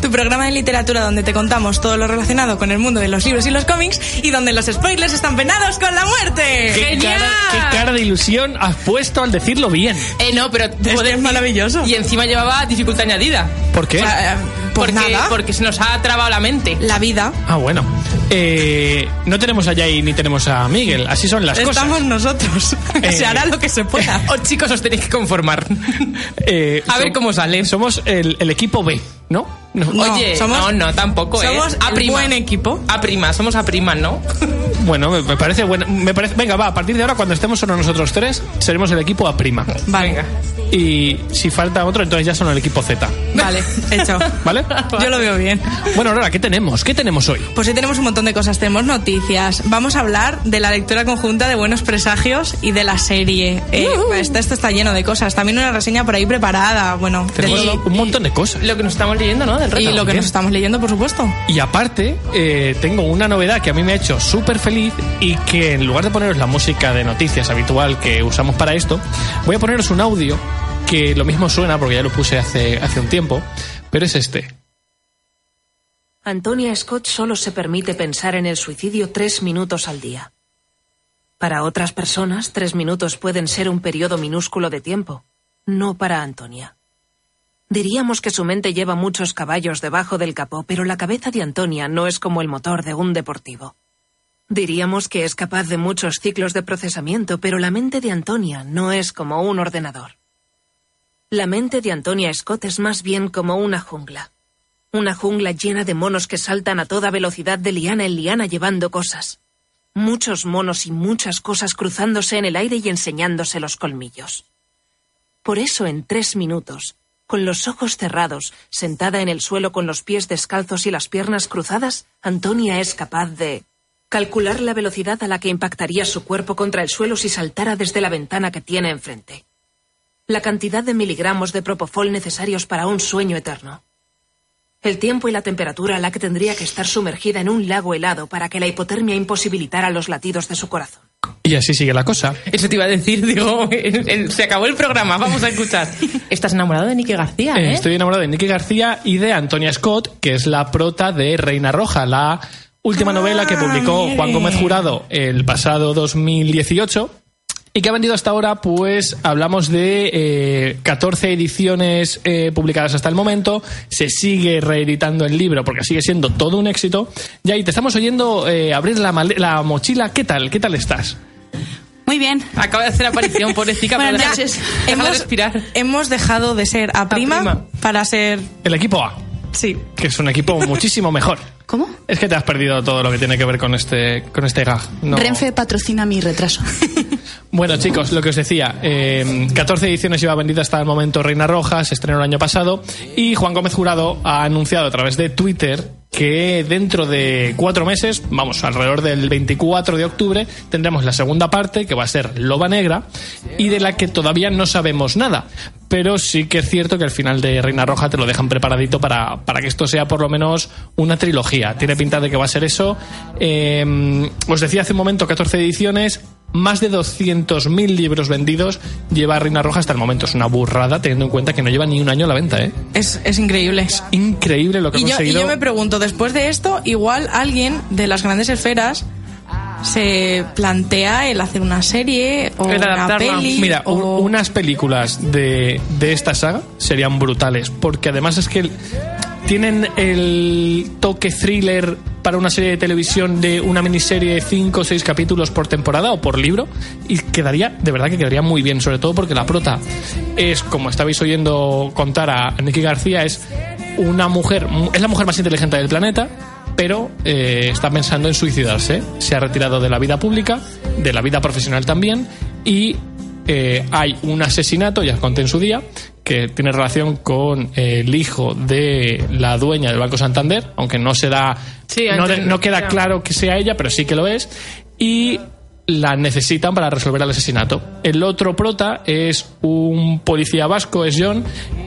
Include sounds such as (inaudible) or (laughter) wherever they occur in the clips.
Tu programa de literatura donde te contamos todo lo relacionado con el mundo de los libros y los cómics y donde los spoilers están penados con la muerte. ¿Qué cara, qué cara de ilusión has puesto al decirlo bien? Eh, no, pero Es que es maravilloso. Y encima llevaba dificultad añadida. ¿Por qué? O sea, eh, pues porque, nada, porque se nos ha trabado la mente. la vida. Ah, bueno. Eh, no tenemos a Jay ni tenemos a Miguel. Así son las Estamos cosas. nosotros. Eh, (laughs) se hará lo que se pueda. (laughs) Oh, chicos, os tenéis que conformar. (laughs) Eh, A ver cómo sale. Somos el, el equipo B, ¿no? No. Oye, somos- no, no, tampoco, ¿eh? somos A prima. buen equipo. A prima, somos a prima, ¿no? Bueno, me, me parece bueno. Me parece, venga, va, a partir de ahora, cuando estemos solo nosotros tres, seremos el equipo A prima. Vale, Venga. Y si falta otro, entonces ya son el equipo Z. vale, hecho. (laughs) ¿Vale? Yo lo veo bien. Bueno, Aurora, ¿qué tenemos? ¿Qué tenemos hoy? Pues hoy tenemos un montón de cosas. Tenemos noticias. Vamos a hablar de la lectura conjunta de Buenos Presagios y de la serie. Eh, esto, esto está lleno de cosas. También una reseña por ahí preparada. Bueno, Tenemos de- un montón de cosas. Lo que nos estamos leyendo, ¿no? Del y reto. lo que bien. nos estamos leyendo, por supuesto. Y aparte, eh, tengo una novedad que a mí me ha hecho súper feliz y que en lugar de poneros la música de noticias habitual que usamos para esto, voy a poneros un audio que lo mismo suena porque ya lo puse hace, hace un tiempo, pero es este. Antonia Scott solo se permite pensar en el suicidio tres minutos al día. Para otras personas, tres minutos pueden ser un periodo minúsculo de tiempo. No para Antonia. Diríamos que su mente lleva muchos caballos debajo del capó, pero la cabeza de Antonia no es como el motor de un deportivo. Diríamos que es capaz de muchos ciclos de procesamiento, pero la mente de Antonia no es como un ordenador. La mente de Antonia Scott es más bien como una jungla. Una jungla llena de monos que saltan a toda velocidad de liana en liana llevando cosas. Muchos monos y muchas cosas cruzándose en el aire y enseñándose los colmillos. Por eso en tres minutos, con los ojos cerrados, sentada en el suelo con los pies descalzos y las piernas cruzadas, Antonia es capaz de calcular la velocidad a la que impactaría su cuerpo contra el suelo si saltara desde la ventana que tiene enfrente. La cantidad de miligramos de propofol necesarios para un sueño eterno el tiempo y la temperatura a la que tendría que estar sumergida en un lago helado para que la hipotermia imposibilitara los latidos de su corazón. Y así sigue la cosa. Eso te iba a decir, digo, el- el- se acabó el programa, vamos a escuchar. Estás enamorado de Nicky García, Eh, ¿eh? Estoy enamorado de Nicky García y de Antonia Scott, que es la prota de Reina Roja, la última Ah, novela que publicó mire. Juan Gómez Jurado el pasado 2018 y que ha vendido hasta ahora, pues hablamos de eh, 14 ediciones eh, publicadas hasta el momento, se sigue reeditando el libro porque sigue siendo todo un éxito. Y ahí te estamos oyendo eh, abrir la, la mochila, ¿qué tal? ¿Qué tal estás? Muy bien. Acaba de hacer aparición, pobrecita, pero Buenas deja- noches. Hemos, respirar. hemos dejado de ser a prima, prima. para ser. El equipo A, Sí. que es un equipo (laughs) muchísimo mejor. ¿Cómo? Es que te has perdido todo lo que tiene que ver con este, con este gag. No- Renfe patrocina mi retraso. (laughs) Bueno, chicos, lo que os decía, eh, 14 ediciones lleva vendida hasta el momento Reina Roja, se estrenó el año pasado, y Juan Gómez Jurado ha anunciado a través de Twitter que dentro de cuatro meses, vamos, alrededor del 24 de octubre, tendremos la segunda parte, que va a ser Loba Negra, y de la que todavía no sabemos nada. Pero sí que es cierto que al final de Reina Roja te lo dejan preparadito para, para que esto sea por lo menos una trilogía. Tiene pinta de que va a ser eso. Eh, os decía hace un momento 14 ediciones, más de 200.000 libros vendidos lleva Reina Roja hasta el momento. Es una burrada teniendo en cuenta que no lleva ni un año a la venta, ¿eh? Es, es increíble. Increíble lo que ha Y yo, y conseguido. yo me pregunto, después de esto, igual alguien de las grandes esferas se plantea el hacer una serie o El una peli. Mira, o- unas películas de, de esta saga serían brutales, porque además es que el- tienen el toque thriller para una serie de televisión de una miniserie de 5 o 6 capítulos por temporada o por libro, y quedaría, de verdad que quedaría muy bien, sobre todo porque la prota es, como estabais oyendo contar a Nicky García, es una mujer, es la mujer más inteligente del planeta, pero eh, está pensando en suicidarse. Se ha retirado de la vida pública, de la vida profesional también, y eh, hay un asesinato, ya os conté en su día, que tiene relación con el hijo de la dueña del Banco Santander, aunque no se da, Sí, no, queda claro que sea ella, pero sí que lo es, y la necesitan para resolver el asesinato. El otro prota es un policía vasco, es John,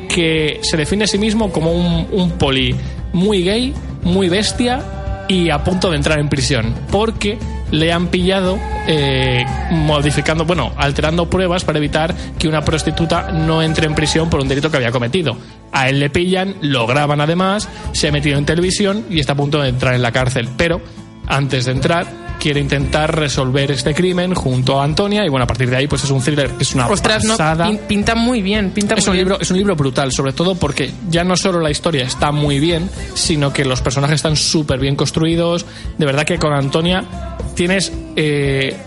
que se define a sí mismo como un, un poli muy gay, muy bestia y a punto de entrar en prisión, porque le han pillado eh, modificando, bueno, alterando pruebas para evitar que una prostituta no entre en prisión por un delito que había cometido. A él le pillan, lo graban además, se ha metido en televisión y está a punto de entrar en la cárcel, pero antes de entrar quiere intentar resolver este crimen junto a Antonia y bueno, a partir de ahí pues es un thriller es una Ostras, no, pasada. pin- pinta muy bien, pinta Es muy un, bien. libro, es un libro brutal, sobre todo porque ya no solo la historia está muy bien, sino que los personajes están súper bien construidos. De verdad que con Antonia tienes eh,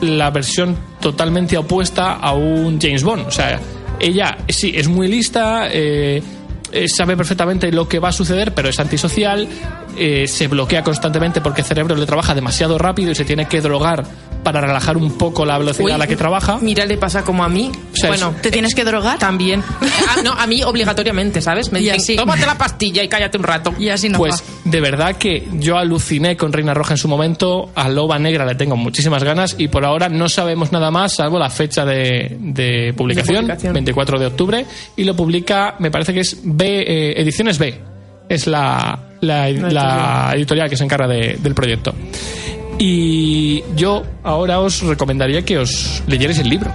la versión totalmente opuesta a un James Bond. O sea, ella sí es muy lista, eh, eh, sabe perfectamente lo que va a suceder, pero es antisocial, eh, se bloquea constantemente porque el cerebro le trabaja demasiado rápido y se tiene que drogar para relajar un poco la velocidad Uy, a la que trabaja. Mira, le pasa como a mí. O sea, bueno, ¿Te tienes que drogar? también. Ah, no, a mí obligatoriamente, ¿sabes? Me dicen, así. tómate la pastilla y cállate un rato. Y así no Pues va. de verdad que yo aluciné con Reina Roja en su momento, a Loba Negra le tengo muchísimas ganas y por ahora no sabemos nada más salvo la fecha de, de publicación, De publicación. 24 de octubre, y lo publica, me parece que es B, eh, Ediciones B, es la, la, la editorial que se encarga de- del proyecto. Y yo ahora os recomendaría que os leyerais el libro.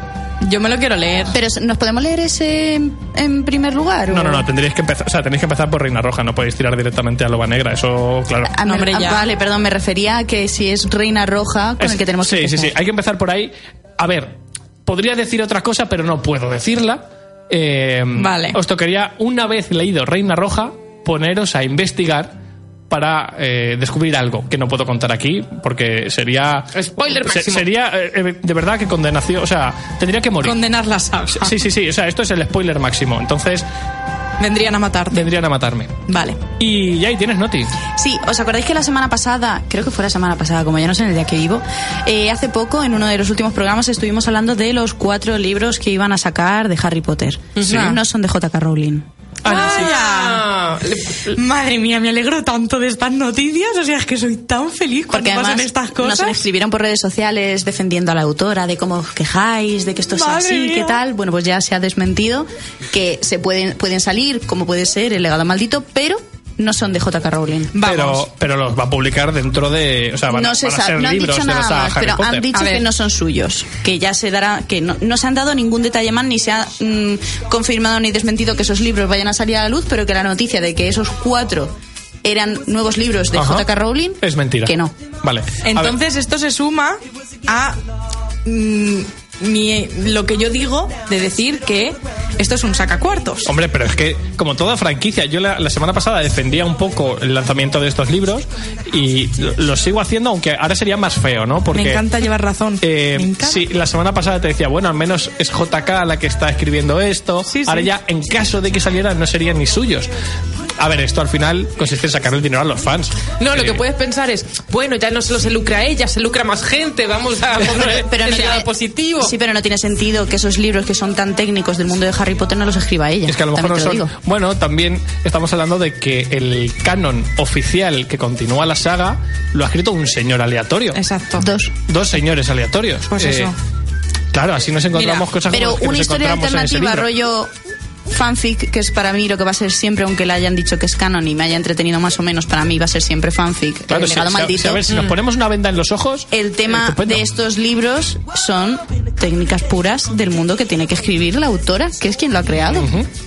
Yo me lo quiero leer. Pero ¿nos podemos leer ese en, en primer lugar? No, o- no, no, tendríais que empezar, o sea, tenéis que empezar por Reina Roja, no podéis tirar directamente a Loba Negra, eso, claro. Ah, me- Hombre, ah, ya. vale, perdón, me refería a que si es Reina Roja con Es- el que tenemos que sí, empezar. Sí, sí, hay que empezar por ahí. A ver, podría decir otra cosa, pero no puedo decirla. Eh, Vale. Os tocaría, una vez leído Reina Roja, poneros a investigar para eh, descubrir algo que no puedo contar aquí porque sería Spoiler se- máximo. sería eh, eh, de verdad que condenación o sea tendría que morir Condenar la saga. sí sí sí o sea esto es el spoiler máximo entonces Vendrían a matarte. vendrían a matarme Vale. y ya ahí tienes Noti Sí, ¿os acordáis que la semana pasada, creo que fue la semana pasada, como ya no sé en el día que vivo, eh, hace poco en uno de los últimos programas estuvimos hablando de los cuatro libros que iban a sacar de Harry Potter. Sí. No son de J.K. Rowling. Ah, le- Madre mía, me alegro tanto de estas noticias. O sea, es que soy tan feliz cuando Porque pasan estas nos cosas. escribieron por redes sociales defendiendo a la autora, de cómo os quejáis, de que esto es Madre así, mía. qué tal. Bueno, pues ya se ha desmentido que se pueden, pueden salir, como puede ser el legado maldito, pero no son de J.K. Rowling. Vamos. pero pero los va a publicar dentro de o sea van, a- no se van a sabe, ser no han libros dicho de nada saga más, Harry pero Potter. han dicho que no son suyos, que ya se dará, que no, no se han dado ningún detalle más ni se ha mm, confirmado ni desmentido que esos libros vayan a salir a la luz, pero que la noticia de que esos cuatro eran nuevos libros de. J.K. Rowling es mentira que no. vale. Entonces esto se suma a mm, mi- lo que yo digo de decir que esto es un sacacuartos. Hombre, pero es que, como toda franquicia, yo la, la semana pasada defendía un poco el lanzamiento de estos libros y lo, sigo haciendo, aunque ahora sería más feo, ¿no? Porque, me encanta llevar razón. eh, encanta. sí, la semana pasada te decía, bueno, al menos es JK la que está escribiendo esto. Sí, sí. Ahora ya, en caso de que salieran, no serían ni suyos. A ver, esto al final consiste en sacar el dinero a los fans. No, lo Eh, que puedes pensar es, bueno, ya no solo se lucra ella, se lucra más gente, vamos a poner Pero el positivo. Sí, pero no tiene sentido que esos libros que son tan técnicos del mundo de Harry Potter no los escriba ella. Es que a lo mejor no son. digo. Bueno, también estamos hablando de que el canon oficial que continúa la saga lo ha escrito un señor aleatorio. Exacto. Dos. Dos señores aleatorios. Pues Eh, eso. Claro, así nos encontramos Mira, cosas Pero que una nos historia alternativa, rollo fanfic, que es para mí lo que va a ser siempre, aunque le hayan dicho que es canon y me haya entretenido más o menos, para mí va a ser siempre fanfic. Claro, el legado si- maldito. si- a ver, si nos ponemos una venda en los ojos. El tema estupendo. de estos libros son técnicas puras del mundo que tiene que escribir la autora, que es quien lo ha creado.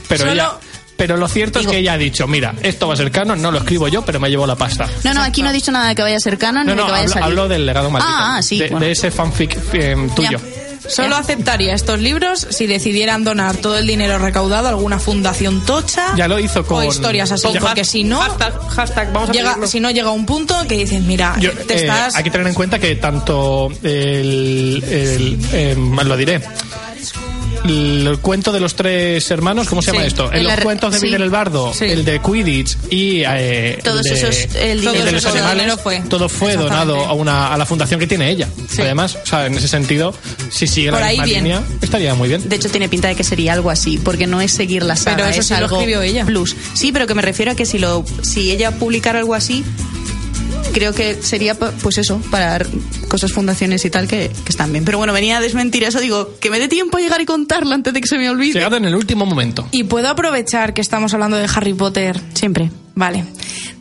Pero Solo- ella. Pero lo cierto Digo- es que ella ha dicho, mira, esto va a ser canon, no lo escribo yo, pero me llevo la pasta. No, no, aquí no he dicho nada de que vaya a ser canon No, ni de que vaya hablo, a salir. hablo del legado maldito. Ah, ah, sí. De, bueno. de ese fanfic eh, tuyo. Solo aceptaría estos libros si decidieran donar todo el dinero recaudado a alguna fundación tocha. Ya lo hizo con- O historias así, con porque si no. Hashtag, hashtag, vamos a Llega, pedirlo. si no llega un punto que dices, mira, Yo, te eh, estás. Hay que tener en cuenta que tanto el, el- em, lo diré el cuento de los tres hermanos, ¿cómo se llama Sí. esto? En los la- cuentos de sí. Miguel el Bardo, Sí. el de Quidditch y eh, Todos el de, esos- el Todo de los eso, todo animales, fue. todo fue donado a, una, a la fundación que tiene ella. Sí. Además, o sea, en ese sentido, si sigue Por la misma línea, estaría muy bien. De hecho, tiene pinta de que sería algo así, porque no es seguir la saga, Pero eso es sí lo algo escribió ella. plus. Sí, pero que me refiero a que si lo, si ella publicara algo así, creo que sería, pues eso, para cosas fundaciones y tal que, que están bien. Pero bueno, venía a desmentir eso, digo, que me dé tiempo a llegar y contarlo antes de que se me olvide. Llegado en el último momento. Y puedo aprovechar que estamos hablando de Harry Potter. Siempre. Vale.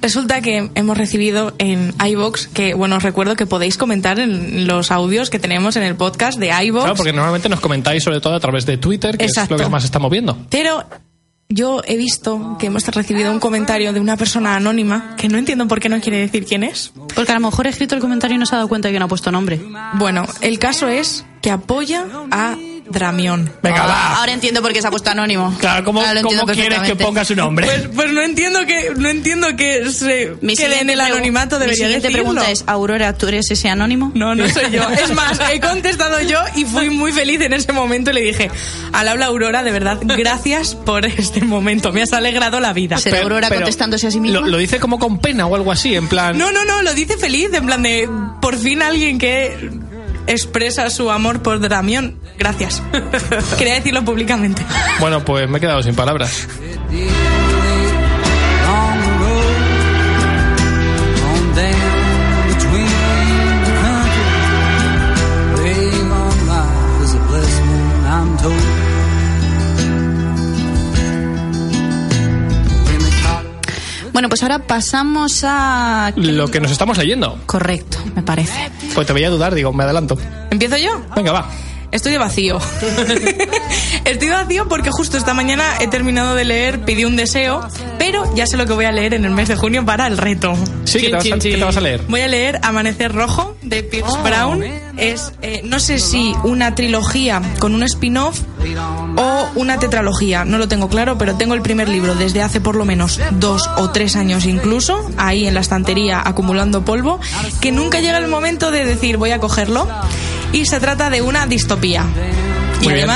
Resulta que hemos recibido en iVox, que bueno, os recuerdo que podéis comentar en los audios que tenemos en el podcast de iVox. Claro, porque normalmente nos comentáis sobre todo a través de Twitter, que Exacto. es lo que más está moviendo. Pero yo he visto que hemos recibido un comentario de una persona anónima que no entiendo por qué no quiere decir quién es. Porque a lo mejor he escrito el comentario y no se ha dado cuenta de que no ha puesto nombre. Bueno, el caso es que apoya a Dramión. Venga, Ah, va. Ahora entiendo por qué se ha puesto anónimo. Claro, ¿cómo, quieres que ponga su nombre? Pues, pues no entiendo que no entiendo que se Mi quede en el anonimato debería Mi siguiente decirlo. pregunta es, Aurora, ¿tú eres ese anónimo? No, no soy yo. Es más, he (laughs) contestado yo y fui muy feliz en ese momento y le dije, al habla Aurora, de verdad, gracias por este momento. Me has alegrado la vida. ¿Será Aurora contestándose a sí misma? Lo, lo dice como con pena o algo así, en plan. No, no, no, lo dice feliz, en plan de por fin alguien que expresa su amor por Dramión. Gracias. (laughs) Quería decirlo públicamente. Bueno, pues me he quedado sin palabras. Bueno, pues ahora pasamos a... Lo que nos estamos leyendo. Correcto, me parece. Pues te veía dudar, digo, me adelanto. ¿Empiezo yo? Venga, va. Estoy vacío. (laughs) Estoy vacío porque justo esta mañana he terminado de leer Pidí un deseo, pero ya sé lo que voy a leer en el mes de junio para el reto. Sí, ¿qué te, vas a, Chin, chin, qué te vas a chin. leer? Voy a leer Amanecer Rojo de Pierce Brown. Es, eh, no sé si una trilogía con un spin-off o una tetralogía. No lo tengo claro, pero tengo el primer libro desde hace por lo menos dos o tres años incluso, ahí en la estantería acumulando polvo, que nunca llega el momento de decir voy a cogerlo. Y se trata de una distopía. Y bien.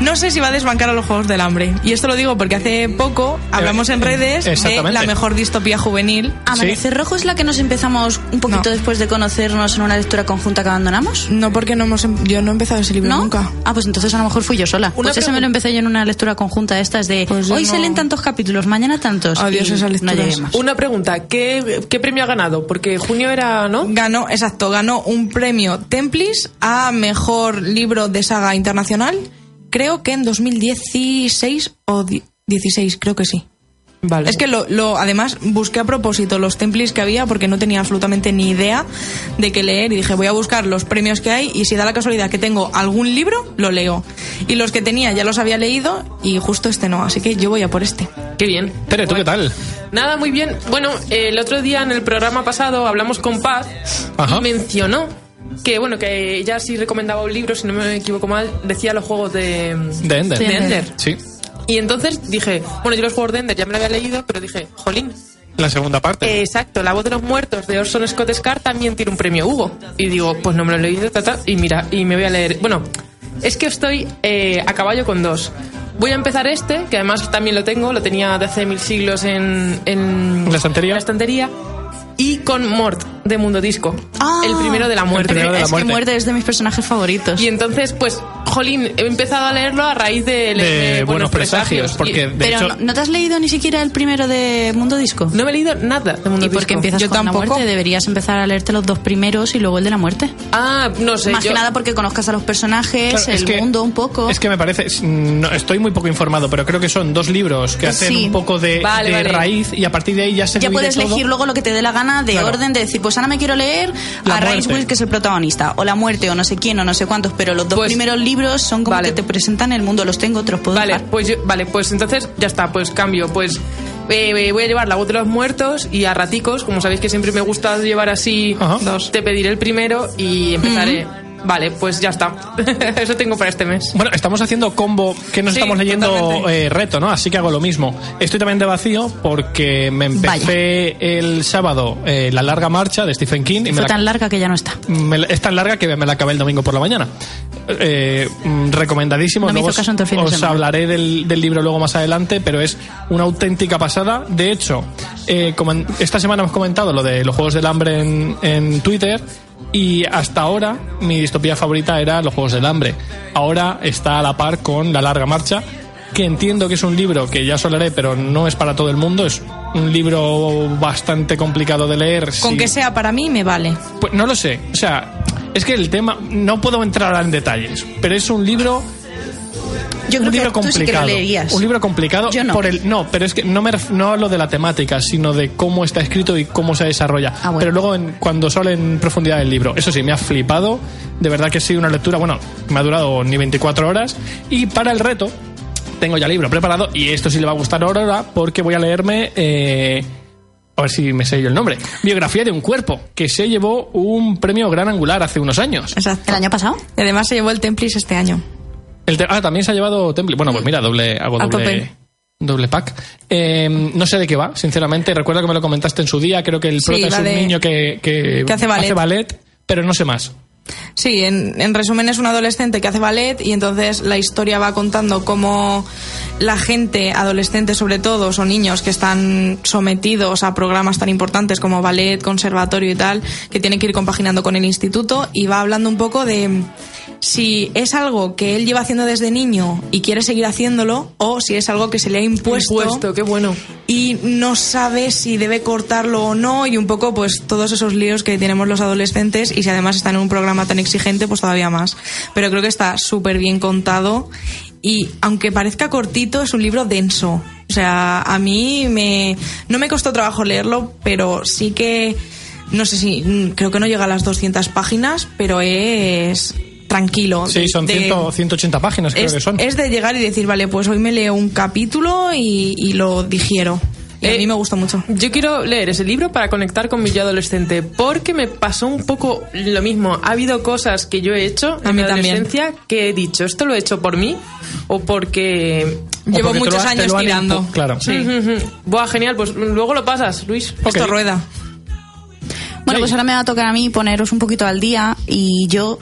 No sé si va a desbancar a los Juegos del Hambre. Y esto lo digo porque hace poco hablamos en redes de la mejor distopía juvenil. ¿Amanecer Rojo es la que nos empezamos un poquito No. después de conocernos en una lectura conjunta que abandonamos? No porque no hemos, em- yo no he empezado ese libro ¿No? nunca. Ah, pues entonces a lo mejor fui yo sola. Pues ese me lo empecé yo en una lectura conjunta de estas de Pues hoy no. se leen tantos capítulos, mañana tantos. Adiós y esas No lecturas. más. Una pregunta, ¿qué, ¿qué premio ha ganado? Porque junio era, ¿no? Ganó, exacto, ganó un premio Templis a mejor libro de saga internacional. Creo que en 2016 o di- 16, creo que sí. Vale. Es que lo, lo, además busqué a propósito los templis que había porque no tenía absolutamente ni idea de qué leer y dije voy a buscar los premios que hay y si da la casualidad que tengo algún libro, lo leo. Y los que tenía ya los había leído y justo este no, así que yo voy a por este. Qué bien. Tere, ¿tú qué tal? Nada, muy bien. Bueno, el otro día en el programa pasado hablamos con Paz Ajá. y mencionó que, bueno, que ella sí recomendaba un libro, si no me equivoco mal, decía los juegos de... De Ender. De Ender. Sí. Y entonces dije, bueno, yo los juegos de Ender ya me lo había leído, pero dije, jolín, La segunda parte. eh, exacto, La voz de los muertos de Orson Scott Card también tiene un premio Hugo. Y digo, pues no me lo he leído, ta, ta, y mira, y me voy a leer... Bueno, es que estoy eh, a caballo con dos. Voy a empezar este, que además también lo tengo, lo tenía de hace mil siglos en, en ¿La estantería? en la estantería. Y con Mort, de Mundo Disco. Ah. el primero de la muerte. primero de la es muerte. que muerte es de mis personajes favoritos. Y entonces, pues, jolín, he empezado a leerlo a raíz de, de buenos presagios, porque Y- de Pero hecho. ¿no, ¿no te has leído ni siquiera el primero de Mundo Disco? no me he leído nada de Mundo ¿Y Disco. qué empiezas Yo con tampoco. la muerte? Deberías empezar a leerte los dos primeros y luego el de la muerte. Ah, no sé. Más yo- que nada porque conozcas a los personajes, Claro, es el que- mundo un poco. Es que me parece, no, estoy muy poco informado, pero creo que son dos libros que hacen Sí. un poco de, Vale, de vale. raíz y a partir de ahí ya se ya puedes todo. elegir luego lo que te dé la gana de Claro. orden de decir, pues ahora me quiero leer La a Rice. Wills, que es el protagonista, o La Muerte, o no sé quién, o no sé cuántos, pero los dos Pues- primeros libros son como Vale. que te presentan el mundo, los tengo, te los puedo Vale, dejar. pues yo- vale, pues entonces ya está, pues cambio, pues eh, eh, voy a llevar la voz de los muertos y a raticos, como sabéis que siempre me gusta llevar así Ajá. dos. Te pediré el primero y empezaré. Vale, pues ya está. (laughs) Eso tengo para este mes. Bueno, estamos haciendo combo que nos Sí, estamos leyendo eh, reto, ¿no? Así que hago lo mismo. Estoy también de vacío porque me empecé el sábado eh, La larga marcha de Stephen King y me Fue la, tan larga que ya no está. me es tan larga que me la acabé el domingo por la mañana. Eh, mm, recomendadísimo. No me Luego hizo caso en todo el fin de os semana. hablaré del, del libro luego más adelante, pero es una auténtica pasada. De hecho, eh, comen- esta semana hemos comentado lo de los Juegos del Hambre en, en Twitter y hasta ahora mi distopía favorita era los Juegos del Hambre. Ahora está a la par con La Larga Marcha, que entiendo que es un libro que ya hablaré, pero no es para todo el mundo. Es un libro bastante complicado de leer. Con que sea para mí, me vale. pues no lo sé. O sea, es que el tema. No puedo entrar en detalles, pero es un libro. Yo un creo libro que tú sí que lo complicado. leerías. Un libro complicado. Yo no. Por el, no, pero es que no, me, ref- no hablo de la temática, sino de cómo está escrito y cómo se desarrolla. Ah, bueno. Pero luego, en, cuando sale en profundidad el libro, eso sí, me ha flipado. De verdad que ha sido una lectura, bueno, me ha durado ni 24 horas. Y para el reto, tengo ya el libro preparado y esto sí le va a gustar a Aurora porque voy a leerme. eh, a ver si me sé yo el nombre. Biografía de un cuerpo, que se llevó un premio gran angular hace unos años. Exacto. ¿El año pasado? Y además se llevó el Templis este año. El ah, también se ha llevado Temple. Bueno, pues mira, doble, hago doble, doble pack. Eh, no sé de qué va, sinceramente. Recuerdo que me lo comentaste en su día. Creo que el Sí, prota es un de- niño que, que, que hace ballet. pero no sé más. Sí, en, en resumen es un adolescente que hace ballet y entonces la historia va contando cómo la gente, adolescentes sobre todo, son niños que están sometidos a programas tan importantes como ballet, conservatorio y tal, que tienen que ir compaginando con el instituto y va hablando un poco de si es algo que él lleva haciendo desde niño y quiere seguir haciéndolo o si es algo que se le ha impuesto, Impuesto, qué bueno. y no sabe si debe cortarlo o no y un poco pues todos esos líos que tenemos los adolescentes y si además están en un programa tan exigente pues todavía más pero creo que está súper bien contado y aunque parezca cortito es un libro denso o sea a mí me no me costó trabajo leerlo pero sí que no sé si creo que no llega a las 200 páginas pero es tranquilo Sí, son de- 100 180 páginas, creo es, que son. es de llegar y decir, vale, pues hoy me leo un capítulo y, y lo digiero. Y a Eh, mí me gusta mucho. Yo quiero leer ese libro para conectar con mi yo adolescente, porque me pasó un poco lo mismo. Ha habido cosas que yo he hecho A en mi mí también. adolescencia que he dicho, esto lo he hecho por mí o porque... O Llevo porque muchos lo años tirando. impu- Claro. Sí. Buah, genial, pues luego lo pasas, Luis. Ok. Esto rueda. Bueno, pues ahora me va a tocar a mí poneros un poquito al día y yo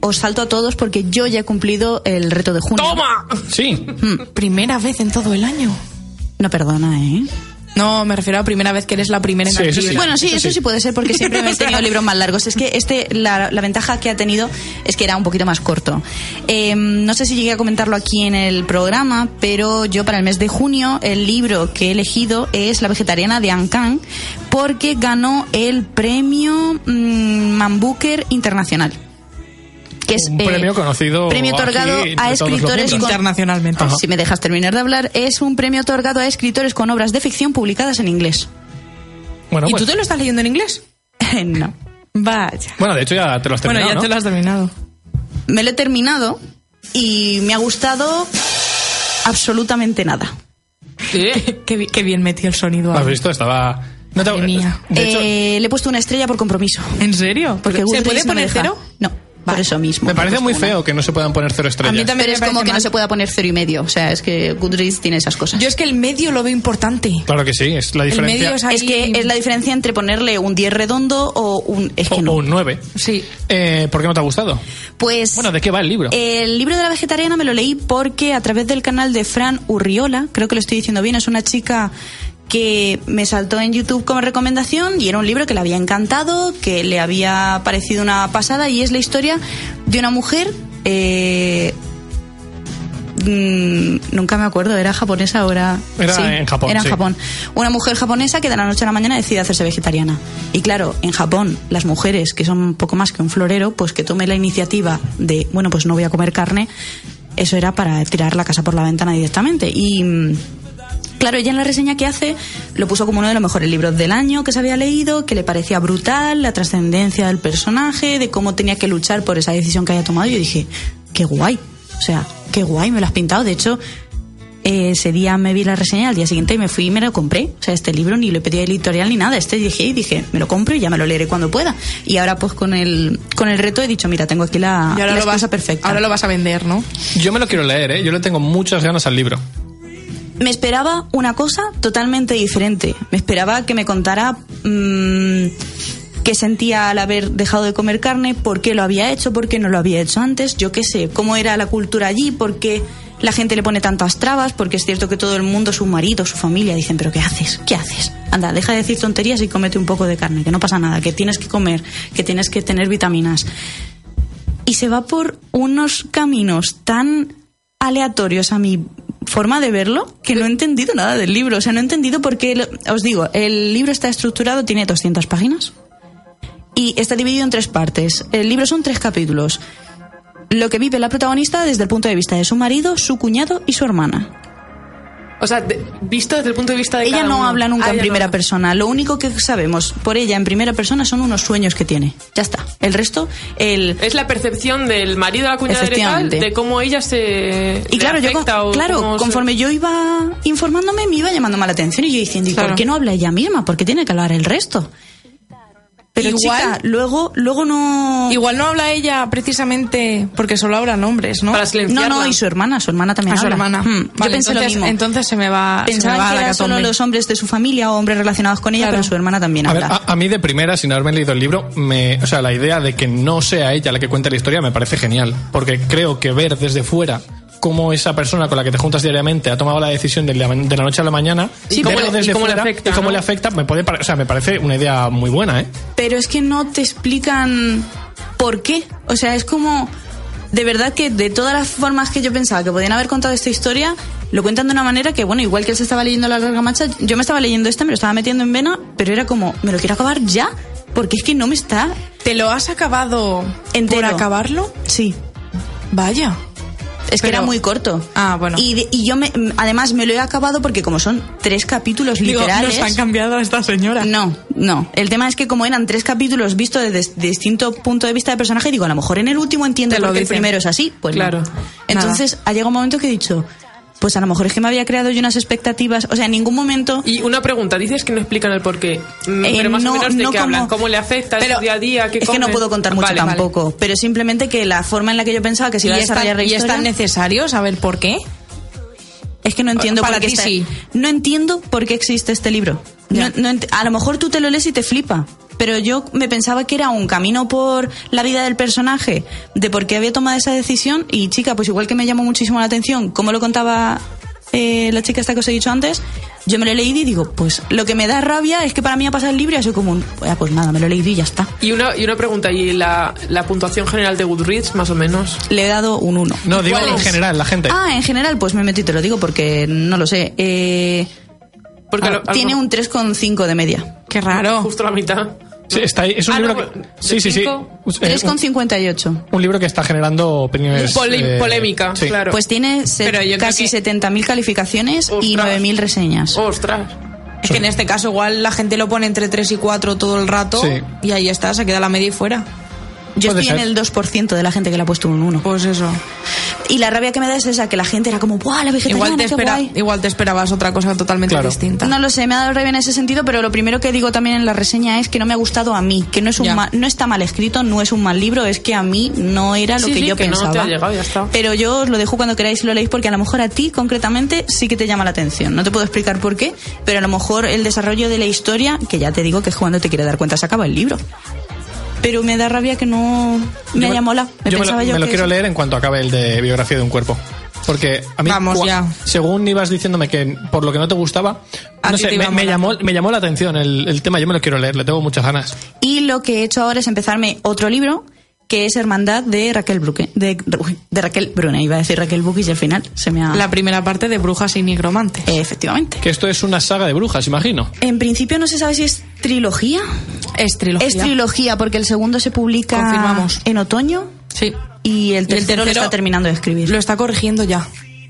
os salto a todos porque yo ya he cumplido el reto de junio. ¡Toma! Sí. Primera vez en todo el año. No perdona, ¿eh? No, me refiero a primera vez que eres la primera en Sí, eso sí. Bueno, sí, eso eso, sí. sí. puede ser porque (laughs) siempre me he tenido libros más largos. Es que este, la, la ventaja que ha tenido es que era un poquito más corto. Eh, no sé si llegué a comentarlo aquí en el programa, pero yo para el mes de junio el libro que he elegido es La vegetariana de Anne Kang porque ganó el premio mm, Man Booker Internacional. Que es Un eh, premio conocido premio otorgado a escritores con- Internacionalmente. Ajá. si me dejas terminar de hablar, es un premio otorgado a escritores con obras de ficción publicadas en inglés. Bueno, ¿Y pues- tú te lo estás leyendo en inglés? (laughs) no. Vaya. bueno, de hecho ya te lo has Bueno, terminado, ya ¿no? te lo has terminado. Me lo he terminado y me ha gustado absolutamente nada. Qué, qué bien metió el sonido. ¿Lo has visto? Estaba... No te-. De hecho, Eh, le he puesto una estrella por compromiso. ¿En serio? Porque ¿Se Goodreads puede poner cero? No, por eso mismo. me parece muy feo que no se puedan poner cero estrellas. A mí también Pero es como que no se pueda poner cero y medio. O sea, es que Goodreads tiene esas cosas. Yo es que el medio lo veo importante. Claro que sí, es la El diferencia. medio es ahí- es que es la diferencia entre ponerle un 10 redondo o un... Es que o, no. o un 9. Sí. Eh, ¿Por qué no te ha gustado? Pues... Bueno, ¿de qué va el libro? El libro de la vegetariana me lo leí porque a través del canal de Fran Urriola, creo que lo estoy diciendo bien, es una chica que me saltó en YouTube como recomendación y era un libro que le había encantado, que le había parecido una pasada y es la historia de una mujer... eh, mm, nunca me acuerdo, era japonesa o era... Era en Japón, Era en sí. Japón. Una mujer japonesa que de la noche a la mañana decide hacerse vegetariana. Y claro, en Japón, las mujeres, que son un poco más que un florero, pues que tome la iniciativa de, bueno, pues no voy a comer carne, eso era para tirar la casa por la ventana directamente. Y. Claro, ella en la reseña que hace lo puso como uno de los mejores libros del año que se había leído, que le parecía brutal, la trascendencia del personaje, de cómo tenía que luchar por esa decisión que haya tomado. Y yo dije, qué guay. O sea, qué guay, me lo has pintado. De hecho, eh, ese día me vi la reseña, al día siguiente me fui y me lo compré. O sea, este libro ni lo pedí a editorial ni nada. Este dije y dije, me lo compro y ya me lo leeré cuando pueda. Y ahora pues con el, con el reto he dicho, mira, tengo aquí la, Y ahora la lo vas perfecta. Ahora lo vas a vender, ¿no? Yo me lo quiero leer, ¿eh? Yo le tengo muchas ganas al libro. Me esperaba una cosa totalmente diferente. Me esperaba que me contara mm, qué sentía al haber dejado de comer carne, por qué lo había hecho, por qué no lo había hecho antes, yo qué sé, cómo era la cultura allí, por qué la gente le pone tantas trabas, porque es cierto que todo el mundo, su marido, su familia, dicen, pero ¿qué haces? ¿Qué haces? Anda, deja de decir tonterías y cómete un poco de carne, que no pasa nada, que tienes que comer, que tienes que tener vitaminas. Y se va por unos caminos tan aleatorios a mi forma de verlo que no he entendido nada del libro. O sea, no he entendido por qué. lo- os digo, el libro está estructurado, tiene 200 páginas y está dividido en tres partes. El libro son tres capítulos. Lo que vive la protagonista desde el punto de vista de su marido, su cuñado y su hermana. O sea, de- visto desde el punto de vista de Ella cada no uno. habla nunca Ah, en primera no. persona. Lo único que sabemos por ella en primera persona son unos sueños que tiene. Ya está. El resto, el, Es la percepción del marido de la cuñada de de cómo ella se. Y claro, yo, o claro, cómo se- conforme yo iba informándome, me iba llamando más la atención y yo diciendo, ¿y Claro. por qué no habla ella misma? ¿Por qué tiene que hablar el resto? Pero Igual- chica, luego, luego no... Igual no habla ella precisamente porque solo hablan hombres, ¿no? Para No, silenciarla. no, y su hermana, su hermana también a su habla. hermana. Mm, yo pensé entonces, lo mismo. Entonces se me va, se me Pensaban va que eran solo los hombres de su familia o hombres relacionados con ella, Claro. pero su hermana también A ver, habla. a, a mí de primera, sin haberme leído el libro, me, o sea, la idea de que no sea ella la que cuente la historia me parece genial, porque creo que ver desde fuera cómo esa persona con la que te juntas diariamente ha tomado la decisión de la, de la noche a la mañana Y cómo verlo le- y desde cómo le fuera afecta, y cómo ¿no? le afecta me puede o sea, me parece una idea muy buena, ¿eh? pero es que no te explican por qué. O sea, es como. De verdad que de todas las formas que yo pensaba que podían haber contado esta historia, lo cuentan de una manera que, bueno, igual que él se estaba leyendo la larga marcha, yo me estaba leyendo este, me lo estaba metiendo en vena, pero era como, me lo quiero acabar ya, porque es que no me está. ¿Te lo has acabado Entero. por acabarlo? Sí. Vaya. Es que era muy corto. Ah, bueno. Y, de- y yo me, además me lo he acabado porque como son tres capítulos Digo, literales. nos han cambiado a esta señora. No, no. El tema es que como eran tres capítulos vistos desde de distinto punto de vista de personaje, digo, a lo mejor en el último entiendo lo qué el primero es así. Pues no. Claro. Entonces ha llegado un momento que he dicho, pues a lo mejor es que me había creado yo unas expectativas. O sea, en ningún momento. Y una pregunta, dices que no explican el porqué. Mm, Eh, pero más no- o menos de no qué como- hablan, cómo le afecta en Pero su día a día, qué es que no puedo contar mucho Vale, vale. tampoco, pero simplemente que la forma en la que yo pensaba que se iba a ¿Y es, tan, desarrollar la y es tan necesario saber por qué? es que no entiendo Para por qué ti está- sí. no entiendo por qué existe este libro. No- no a lo mejor tú te lo lees y te flipa, pero yo me pensaba que era un camino por la vida del personaje, de por qué había tomado esa decisión y chica, pues igual que me llamó muchísimo la atención cómo lo contaba eh, la chica esta que os he dicho antes, yo me lo he leído y digo, pues lo que me da rabia es que para mí ha pasado el libro y ha sido como un, "Ah, pues nada, me lo he leído y ya está. Y una, y una pregunta, ¿y la, la puntuación general de Goodreads, más o menos? Le he dado un 1. No, digo ¿Cuál en es? general, la gente. Ah, en general, pues me metí y te lo digo porque no lo sé. Eh, Porque ah, a lo- a tiene un 3,5 de media. Qué raro. Justo la mitad. Sí, está ahí. Es un Ah, libro no, que. de Sí, sí, sí. cinco, Eh, un, 3,58. un libro que está generando opiniones. Pole- eh, polémica, sí. claro. Pues tiene se- Pero yo creo casi que- 70.000 calificaciones y Ostras. 9.000 reseñas. Ostras. Es que en este caso igual la gente lo pone entre 3 y 4 todo el rato Sí. y ahí está, se queda la media y fuera. Yo puede estoy en ser. el 2% de la gente que le ha puesto un 1. Pues eso. Y la rabia que me da es esa, que la gente era como, ¡buah, la vegetariana, Igual te, qué espera, guay". igual te esperabas otra cosa totalmente Claro. distinta. No lo sé, me ha dado rabia en ese sentido, pero lo primero que digo también en la reseña es que no me ha gustado a mí, que no es un Ya. ma- no está mal escrito, no es un mal libro, es que a mí no era lo Sí, que sí, yo que no te pensaba. ha llegado, ya está. Pero yo os lo dejo cuando queráis y lo leéis porque a lo mejor a ti concretamente sí que te llama la atención. No te puedo explicar por qué, pero a lo mejor el desarrollo de la historia, que ya te digo que es cuando te quiere dar cuenta se acaba el libro. Pero me da rabia que no me haya molado. Me yo me lo, pensaba yo me lo que quiero eso- leer en cuanto acabe el de biografía de un cuerpo. Porque a mí, Vamos, cua- ya. según ibas diciéndome que por lo que no te gustaba, A no sé, te me, iba me molando. llamó, me llamó la atención el, el tema. Yo me lo quiero leer, le tengo muchas ganas. Y lo que he hecho ahora es empezarme otro libro que es Hermandad de Raquel Bruque, de, Raquel Brune, iba a decir Raquel Bukis y al final se me ha... La primera parte de Brujas y Nigromantes. Efectivamente. Que esto es una saga de brujas, imagino. En principio no se sabe si es trilogía. Es trilogía. Es trilogía porque el segundo se publica Confirmamos. en otoño Sí. y el tercero, lo tercero está terminando de escribir. Lo está corrigiendo ya.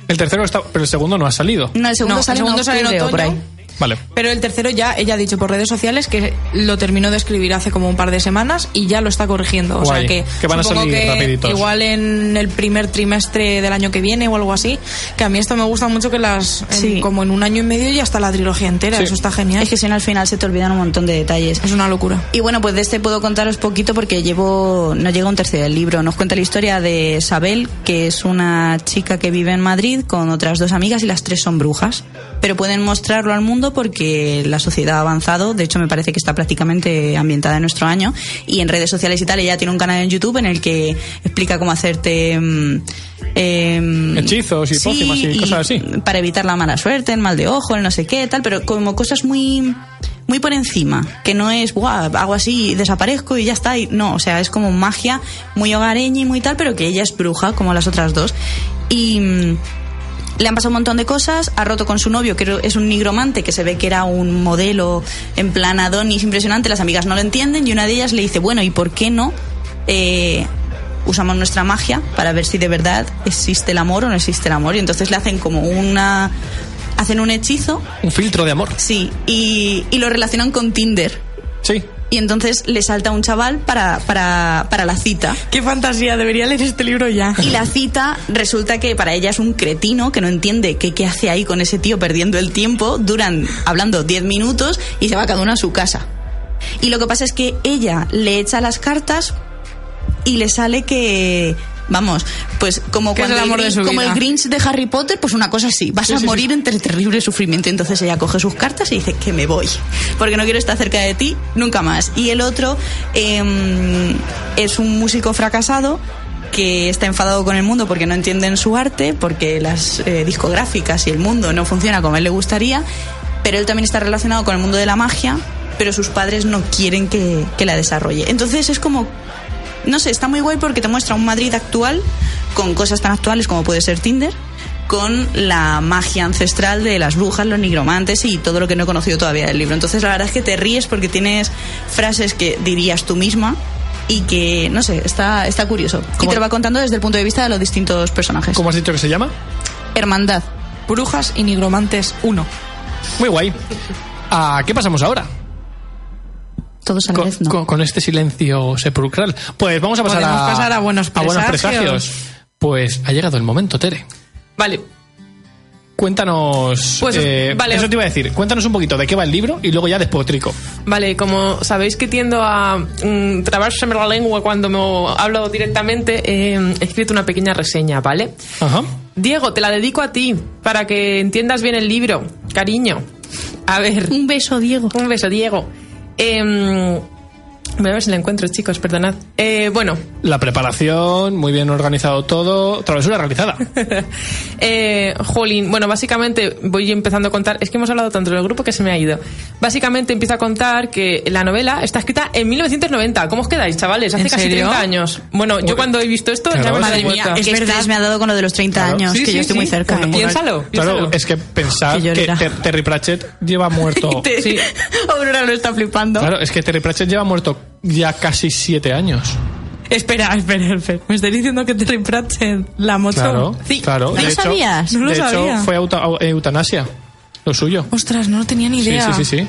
El tercero está, pero el segundo no ha salido. No, el segundo No, sale, el segundo en sale en octubre o por otoño. ahí. Vale. Pero el tercero ya, ella ha dicho por redes sociales que lo terminó de escribir hace como un par de semanas y ya lo está corrigiendo. O Guay, sea que, que van a supongo salir que rapiditos. igual en el primer trimestre del año que viene o algo así. Que a mí esto me gusta mucho que las, en- Sí. como en un año y medio ya está la trilogía entera. Sí. Eso está genial. Es que si no al final se te olvidan un montón de detalles. Es una locura. Y bueno, pues de este puedo contaros poquito porque llevo, no llega un tercio del libro. Nos cuenta la historia de Isabel, que es una chica que vive en Madrid con otras dos amigas y las tres son brujas. Pero pueden mostrarlo al mundo porque la sociedad ha avanzado. De hecho, me parece que está prácticamente ambientada en nuestro año. Y en redes sociales y tal, ella tiene un canal en YouTube en el que explica cómo hacerte... mm, em, Hechizos y pócimas y cosas así. Para evitar la mala suerte, el mal de ojo, el no sé qué, tal, pero como cosas muy muy por encima, que no es, Buah, hago así, desaparezco y ya está, y no, o sea, es como magia muy hogareña y muy tal, pero que ella es bruja, como las otras dos. Y mm, le han pasado un montón de cosas, ha roto con su novio, que es un nigromante, que se ve que era un modelo en plan Adonis impresionante, las amigas no lo entienden, y una de ellas le dice, bueno, ¿y por qué no? eh, usamos nuestra magia para ver si de verdad existe el amor o no existe el amor. Y entonces le hacen como una. Hacen un hechizo, Un filtro de amor. sí, y, y lo relacionan con Tinder. Sí. Y entonces le salta un chaval para, para, para la cita. Qué fantasía, debería leer este libro ya. Y la cita resulta que para ella es un cretino que no entiende qué, qué hace ahí con ese tío perdiendo el tiempo. Duran hablando 10 minutos y se va cada uno a su casa. Y lo que pasa es que ella le echa las cartas y le sale que. Vamos, pues como cuando el amor de como el Grinch de Harry Potter, pues una cosa así. Vas a morir entre terrible sufrimiento. Entonces ella coge sus cartas y dice que me voy. Porque no quiero estar cerca de ti nunca más. Y el otro em, es un músico fracasado que está enfadado con el mundo porque no entienden su arte, porque las eh, discográficas y el mundo no funciona como a él le gustaría, pero él también está relacionado con el mundo de la magia, pero sus padres no quieren que, que la desarrolle. Entonces es como, no sé, está muy guay porque te muestra un Madrid actual con cosas tan actuales como puede ser Tinder, con la magia ancestral de las brujas, los nigromantes y todo lo que no he conocido todavía del libro. Entonces la verdad es que te ríes porque tienes frases que dirías tú misma y que, no sé, está, está curioso. Y te lo va contando desde el punto de vista de los distintos personajes. ¿Cómo has dicho que se llama? Hermandad. Brujas y nigromantes 1. Muy guay. ¿A qué pasamos ahora? Todos a la Con, vez, no. con- con este silencio sepulcral. Pues vamos a pasar a, pasar a buenos presagios. presagios. Pues ha llegado el momento, Tere. Vale, Cuéntanos. Pues, eh, vale. Eso te iba a decir. Cuéntanos un poquito de qué va el libro y luego ya despotrico. Vale, como sabéis que tiendo a mm, trabarsarme la lengua cuando me hablo directamente, eh, he escrito una pequeña reseña, ¿vale? Ajá. Diego, te la dedico a ti, para que entiendas bien el libro. Cariño. A ver, Un beso, Diego. un beso, Diego. Eh, voy a ver si la encuentro, chicos, perdonad. Eh, bueno, La preparación, muy bien organizado todo. Travesura realizada. (laughs) Eh, jolín, bueno, básicamente voy empezando a contar, es que hemos hablado tanto del grupo que se me ha ido. Básicamente empiezo a contar que la novela está escrita en 1990. ¿Cómo os quedáis, chavales? Hace ¿En casi serio? 30 años. Bueno, yo Uy. cuando he visto esto ya Claro, me Madre estoy Mía, es que verdad. estrés me ha dado con lo de los 30 Claro. años, Sí, que sí, yo estoy sí. muy cerca. Bueno. Piénsalo, piénsalo. Claro, es que pensar (laughs) que. Ter- Terry Pratchett lleva (laughs) muerto. Aurora lo está flipando. Claro, es que Terry Pratchett lleva muerto ya casi siete años. Espera, espera, espera. ¿Me estáis diciendo que Terry Pratchett la mochó? Claro, Sí. claro. ¿No de lo hecho- sabías? No lo de hecho, sabía. fue auta- au- eutanasia, lo suyo. Ostras, no lo tenía ni Sí, idea. sí, sí, sí.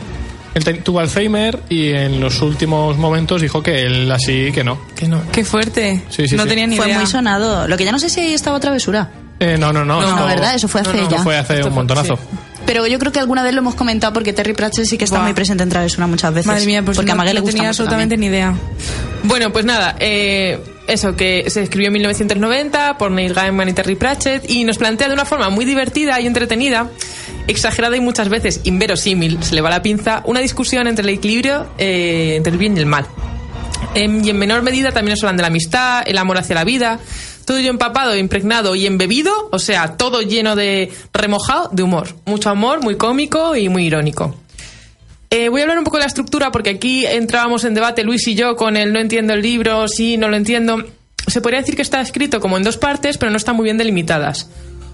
Él te- tuvo Alzheimer y en los últimos momentos dijo que él así que no. Que no. Qué fuerte. Sí, sí, no sí. tenía ni Fue idea. muy sonado. Lo que ya no sé si ahí estaba travesura. Eh, no, no, no. No, esto- ¿verdad? Eso fue hace esto ya. fue hace Esto un fue- montonazo. sí. Pero yo creo que alguna vez lo hemos comentado porque Terry Pratchett sí que está Buah. muy presente en Travesura muchas veces. Madre mía, pues porque no, a Maguel le no gusta tenía mucho absolutamente también. ni idea. Bueno, pues nada, eh, eso que se escribió en 1990 por Neil Gaiman y Terry Pratchett y nos plantea de una forma muy divertida y entretenida, exagerada y muchas veces inverosímil, se le va la pinza, una discusión entre el equilibrio eh, entre el bien y el mal. Em, y en menor medida también nos hablan de la amistad, el amor hacia la vida, todo ello empapado, impregnado y embebido, o sea, todo lleno de remojado de humor. Mucho amor, muy cómico y muy irónico. Eh, voy a hablar un poco de la estructura porque aquí entrábamos en debate Luis y yo con el no entiendo el libro, sí, no lo entiendo. Se podría decir que está escrito como en dos partes, pero no están muy bien delimitadas.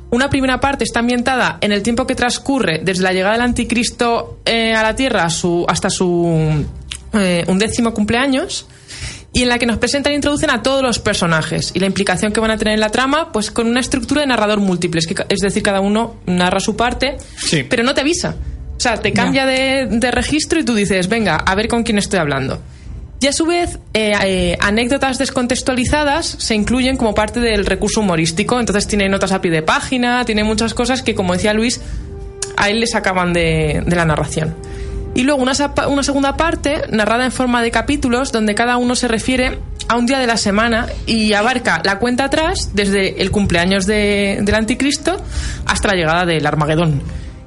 Una primera parte está ambientada en el tiempo que transcurre desde la llegada del anticristo eh, a la Tierra hasta su eh, undécimo cumpleaños y en la que nos presentan e introducen a todos los personajes y la implicación que van a tener en la trama, pues con una estructura de narrador múltiple, es, que, es decir, cada uno narra su parte, Sí. pero no te avisa. sea, te cambia de, de registro y tú dices, venga, a ver con quién estoy hablando. Y a su vez, eh, eh, anécdotas descontextualizadas se incluyen como parte del recurso humorístico. Entonces tiene notas a pie de página, tiene muchas cosas que, como decía Luis, a él le sacaban de, de la narración. Y luego una, segunda parte, narrada en forma de capítulos, donde cada uno se refiere a un día de la semana y abarca la cuenta atrás desde el cumpleaños de- del anticristo hasta la llegada del Armagedón.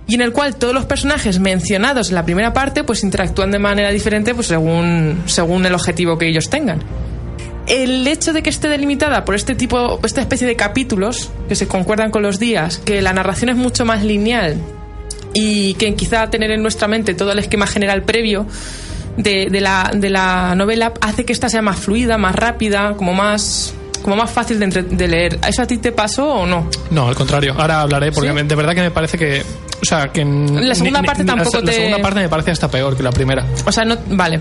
Y en el cual todos los personajes mencionados en la primera parte pues interactúan de manera diferente pues según, según el objetivo que ellos tengan. El hecho de que esté delimitada por este tipo, esta especie de capítulos que se concuerdan con los días, que la narración es mucho más lineal y que quizá tener en nuestra mente todo el esquema general previo de, de la, de la novela hace que esta sea más fluida, más rápida, como más, como más fácil de, entre- de leer. ¿Eso a ti te pasó o no? No, al contrario. Ahora hablaré porque ¿Sí? me- de verdad que me parece que. O sea, que. La segunda parte tampoco la, te- segunda parte me parece hasta peor que la primera. O sea, no. Vale.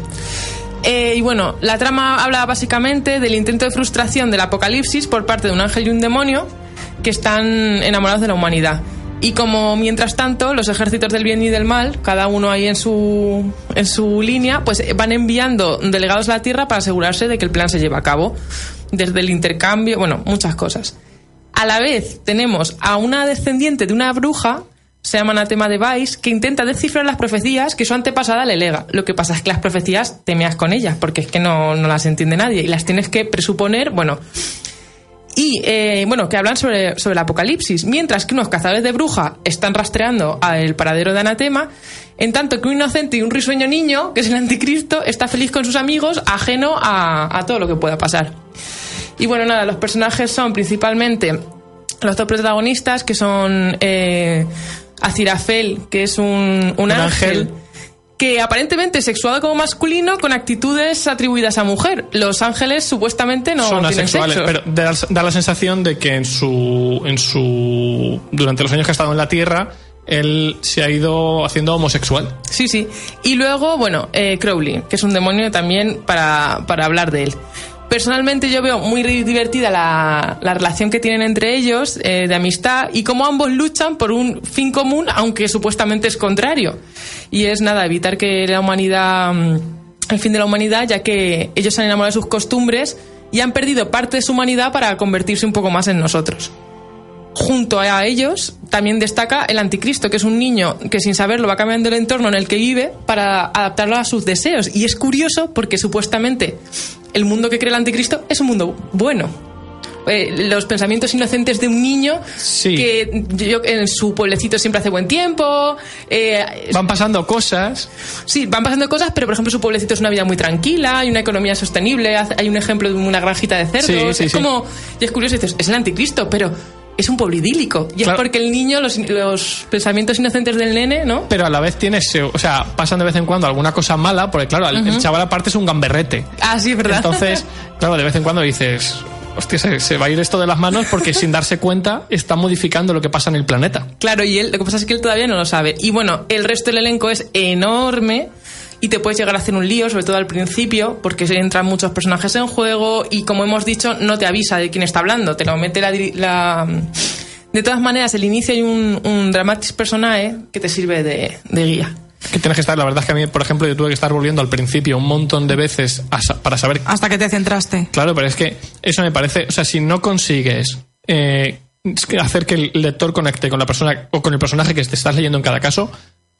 Eh, y bueno, la trama habla básicamente del intento de frustración del apocalipsis por parte de un ángel y un demonio que están enamorados de la humanidad. Y como mientras tanto los ejércitos del bien y del mal, cada uno ahí en su, en su línea, pues van enviando delegados a la Tierra para asegurarse de que el plan se lleve a cabo. Desde el intercambio, bueno, muchas cosas. A la vez tenemos a una descendiente de una bruja, se llama Anatema de Vice, que intenta descifrar las profecías que su antepasada le lega. Lo que pasa es que las profecías te meas con ellas, porque es que no, no las entiende nadie y las tienes que presuponer, bueno. Y eh, bueno, que hablan sobre, sobre el apocalipsis, mientras que unos cazadores de bruja están rastreando al paradero de Anatema, en tanto que un inocente y un risueño niño, que es el anticristo, está feliz con sus amigos, ajeno a, a todo lo que pueda pasar. Y bueno, nada, los personajes son principalmente los dos protagonistas, que son eh, Azirafel, que es un, un, ángel, ángel. Que aparentemente es sexuado como masculino con actitudes atribuidas a mujer. Los ángeles supuestamente no Son asexuales, sexo. pero da, da la sensación de que en su, en su. Durante los años que ha estado en la Tierra, él se ha ido haciendo homosexual. Sí, sí. Y luego, bueno, eh, Crowley, que es un demonio también para, para hablar de él. Personalmente yo veo muy divertida la, la relación que tienen entre ellos, eh, de amistad, y cómo ambos luchan por un fin común, aunque supuestamente es contrario. Y es nada, evitar que la humanidad, mm, el fin de la humanidad, ya que ellos se han enamorado de sus costumbres y han perdido parte de su humanidad para convertirse un poco más en nosotros. Junto a ellos también destaca el anticristo, que es un niño que sin saberlo va cambiando el entorno en el que vive para adaptarlo a sus deseos. Y es curioso porque supuestamente el mundo que crea el anticristo es un mundo bueno. Eh, los pensamientos inocentes de un niño Sí. que yo, en su pueblecito siempre hace buen tiempo. eh, Van pasando cosas. Sí, van pasando cosas, pero por ejemplo su pueblecito es una vida muy tranquila, hay una economía sostenible, hay un ejemplo de una granjita de cerdos. Sí, sí, es como, y es curioso, dices, es el anticristo, pero es un pueblo idílico. Y Claro. es porque el niño, los, los pensamientos inocentes del nene, ¿no? Pero a la vez tienes, o sea, pasan de vez en cuando alguna cosa mala, porque claro, el- el chaval aparte es un gamberrete. Ah, sí, verdad. Entonces, (laughs) claro, de vez en cuando dices, hostia, se, se va a ir esto de las manos porque sin darse cuenta está modificando lo que pasa en el planeta. Claro, y él, lo que pasa es que él todavía no lo sabe. Y bueno, el resto del elenco es enorme y te puedes llegar a hacer un lío, sobre todo al principio, porque entran muchos personajes en juego y como hemos dicho, no te avisa de quién está hablando, te lo mete la... la- De todas maneras, el inicio hay un, dramatis personae que te sirve de guía. Que tienes que estar, la verdad es que a mí, por ejemplo, yo tuve que estar volviendo al principio un montón de veces a sa- para saber Hasta que te centraste. Claro, pero es que eso me parece, o sea, si no consigues eh, hacer que el lector conecte con la persona o con el personaje que te estás leyendo en cada caso,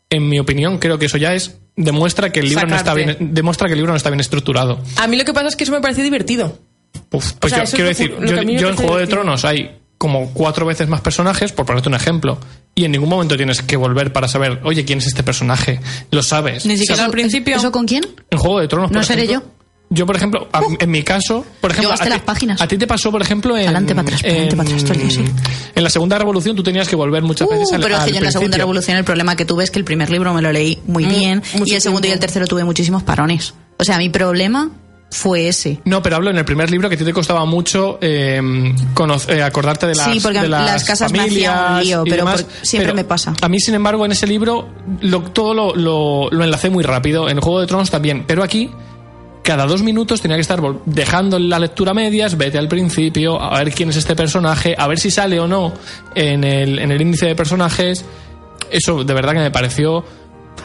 en mi opinión, creo que eso ya es demuestra que el libro no está bien, demuestra que el libro no está bien estructurado. A mí lo que pasa es que eso me parece divertido. Uf, pues sea, yo quiero decir, yo, en Juego de. Tronos hay como cuatro veces más personajes, por ponerte un ejemplo, y en ningún momento tienes que volver para saber, oye, ¿quién es este personaje? Lo sabes. Ni siquiera ¿Eso- al principio. ¿Eso con quién? En Juego de Tronos, ¿No por seré ejemplo, Yo, por ejemplo, a- en mi caso, por ejemplo, gasté a ti, las páginas. a ti te pasó, por ejemplo, en, Adelante, para atrás, en- para atrás, sí. en la Segunda Revolución tú tenías que volver muchas veces Uh, al, pero es que yo en la segunda revolución el problema que tuve es que el primer libro me lo leí muy bien mucho y el segundo y el tercero tuve muchísimos parones. O sea, mi problema fue ese. No, pero hablo en el primer libro que a ti te costaba mucho eh, eh, acordarte de las Sí, porque de las, las casas me hacían un lío, pero demás. por- siempre Pero me pasa. A mí, sin embargo, en ese libro lo, todo lo, lo, lo enlacé muy rápido. En Juego de Tronos también. Pero aquí, cada dos minutos tenía que estar dejando la lectura a medias, vete al principio, a ver quién es este personaje, a ver si sale o no en el, en el índice de personajes. Eso de verdad que me pareció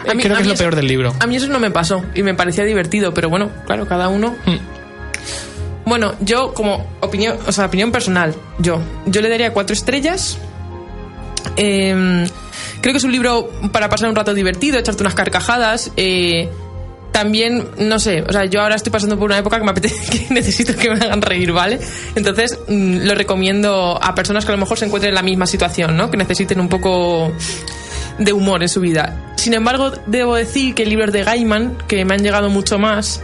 A mí- creo a que es lo eso- peor del libro. A mí eso no me pasó y me parecía divertido, pero bueno, claro, cada uno. Mm. Bueno, yo como opinión, o sea, opinión personal, yo, yo le daría cuatro estrellas. Eh, creo que es un libro para pasar un rato divertido, echarte unas carcajadas. eh, también, no sé, o sea, yo ahora estoy pasando por una época que me apetece, (laughs) que necesito que me hagan reír, ¿vale? Entonces, mm, lo recomiendo a personas que a lo mejor se encuentren en la misma situación, ¿no? Que necesiten un poco de humor en su vida. Sin embargo, debo decir que libros de Gaiman, que me han llegado mucho más,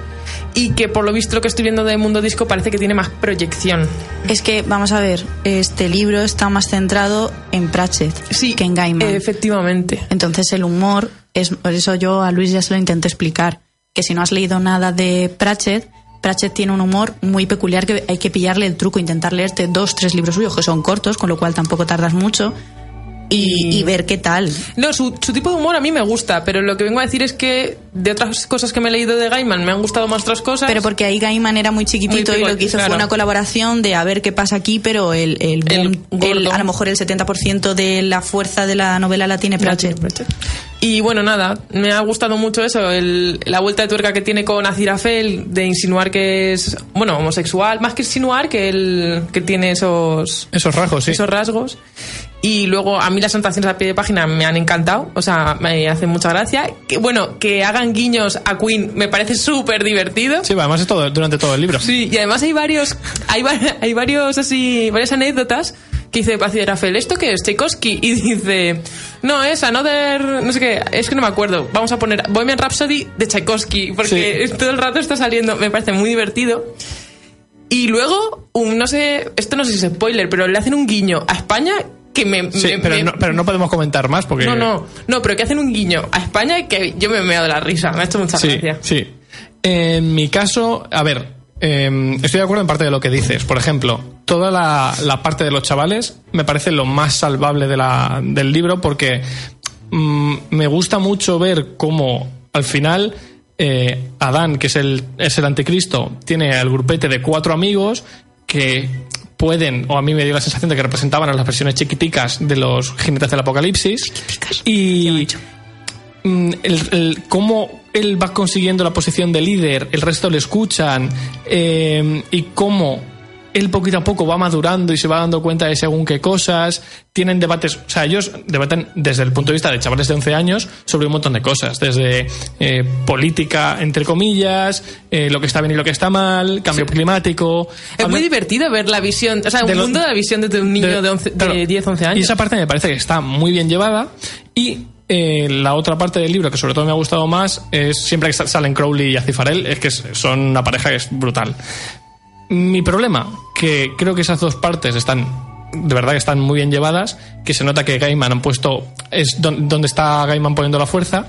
y que por lo visto lo que estoy viendo de Mundo Disco parece que tiene más proyección. Es que, vamos a ver, este libro está más centrado en Pratchett que en Gaiman. Efectivamente. Entonces el humor, es, por eso yo a Luis ya se lo intenté explicar, que si no has leído nada de Pratchett, Pratchett tiene un humor muy peculiar que hay que pillarle el truco, intentar leerte dos, tres libros suyos que son cortos, con lo cual tampoco tardas mucho, y, y ver qué tal. No, su, su tipo de humor a mí me gusta, pero lo que vengo a decir es que de otras cosas que me he leído de Gaiman me han gustado más otras cosas. Pero porque ahí Gaiman era muy chiquitito Muy y lo que hizo claro. fue una colaboración de a ver qué pasa aquí, pero el, el, boom, el- a lo mejor el 70% de la fuerza de la novela la tiene Pratchett. Y bueno, nada, me ha gustado mucho eso, el- la vuelta de tuerca que tiene con Azirafel de insinuar que es, bueno, homosexual, más que insinuar que él que tiene esos Esos rasgos, sí. esos rasgos. Y luego a mí las anotaciones a pie de página me han encantado, o sea, me hacen mucha gracia. Que, bueno, que hagan guiños a Queen me parece súper divertido. Sí, además es todo, durante todo el libro. Sí, y además hay varios, hay, hay varios así, varias anécdotas que dice Pacide Rafael, ¿esto qué es? Tchaikovsky. Y dice, no, es Another, no sé qué, es que no me acuerdo. Vamos a poner Bohemian Rhapsody de Tchaikovsky, porque todo el rato está saliendo, me parece muy divertido. Y luego, un, no sé, esto no sé si es spoiler, pero le hacen un guiño a España que me... Sí, me- pero, me- no, pero no podemos comentar más porque... no, no, no, pero que hacen un guiño a España que yo me meo de la risa, me ha hecho mucha Sí, gracia. sí. En mi caso, a ver, eh, estoy de acuerdo en parte de lo que dices. Por ejemplo, toda la, la parte de los chavales me parece lo más salvable de la- del libro porque mm, me gusta mucho ver cómo al final eh, Adán, que es el, es el anticristo, tiene al grupete de cuatro amigos que pueden, o a mí me dio la sensación de que representaban a las versiones chiquiticas de los jinetes del apocalipsis. Y mm, el, el- cómo él va consiguiendo la posición de líder, el resto le escuchan, eh, y cómo él poquito a poco va madurando y se va dando cuenta de según qué cosas, tienen debates, o sea, ellos debaten desde el punto de vista de chavales de 11 años sobre un montón de cosas, desde eh, política, entre comillas, eh, lo que está bien y lo que está mal, cambio climático. Es muy divertido ver la visión, o sea, un De lo- mundo de la visión de un niño de, 11 de claro. 10, 11 años. Y esa parte me parece que está muy bien llevada. Y eh, la otra parte del libro que sobre todo me ha gustado más es siempre que sa- salen Crowley y Acifarel, es que son una pareja que es brutal. Mi problema, que creo que esas dos partes están de verdad que están muy bien llevadas, que se nota que Gaiman han puesto es don- donde está Gaiman poniendo la fuerza,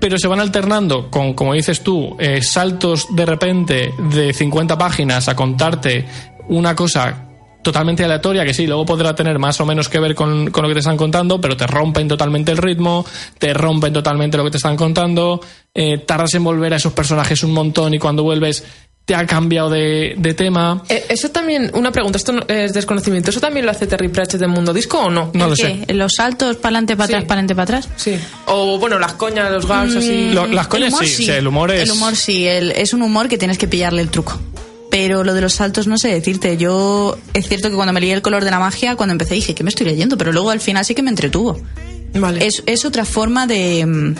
pero se van alternando con, como dices tú, eh, saltos de repente de 50 páginas a contarte una cosa totalmente aleatoria, que sí, luego podrá tener más o menos que ver con, con lo que te están contando, pero te rompen totalmente el ritmo, te rompen totalmente lo que te están contando, eh, tardas en volver a esos personajes un montón y cuando vuelves te ha cambiado de, de tema. Eh, Eso también, una pregunta, esto no- es desconocimiento, ¿eso también lo hace Terry Pratchett de Mundo Disco o no? No lo ¿Qué? ¿Los saltos para adelante, para atrás, para adelante, para atrás? Sí. O bueno, las coñas, los gags, así. Lo- las coñas humor sí, o sea, el humor es... El humor sí, el- es un humor que tienes que pillarle el truco. Pero lo de los saltos no sé decirte. Yo, es cierto que cuando me leí El color de la magia, cuando empecé dije, ¿qué me estoy leyendo? Pero luego al final sí que me entretuvo. Vale. Es, es otra forma de...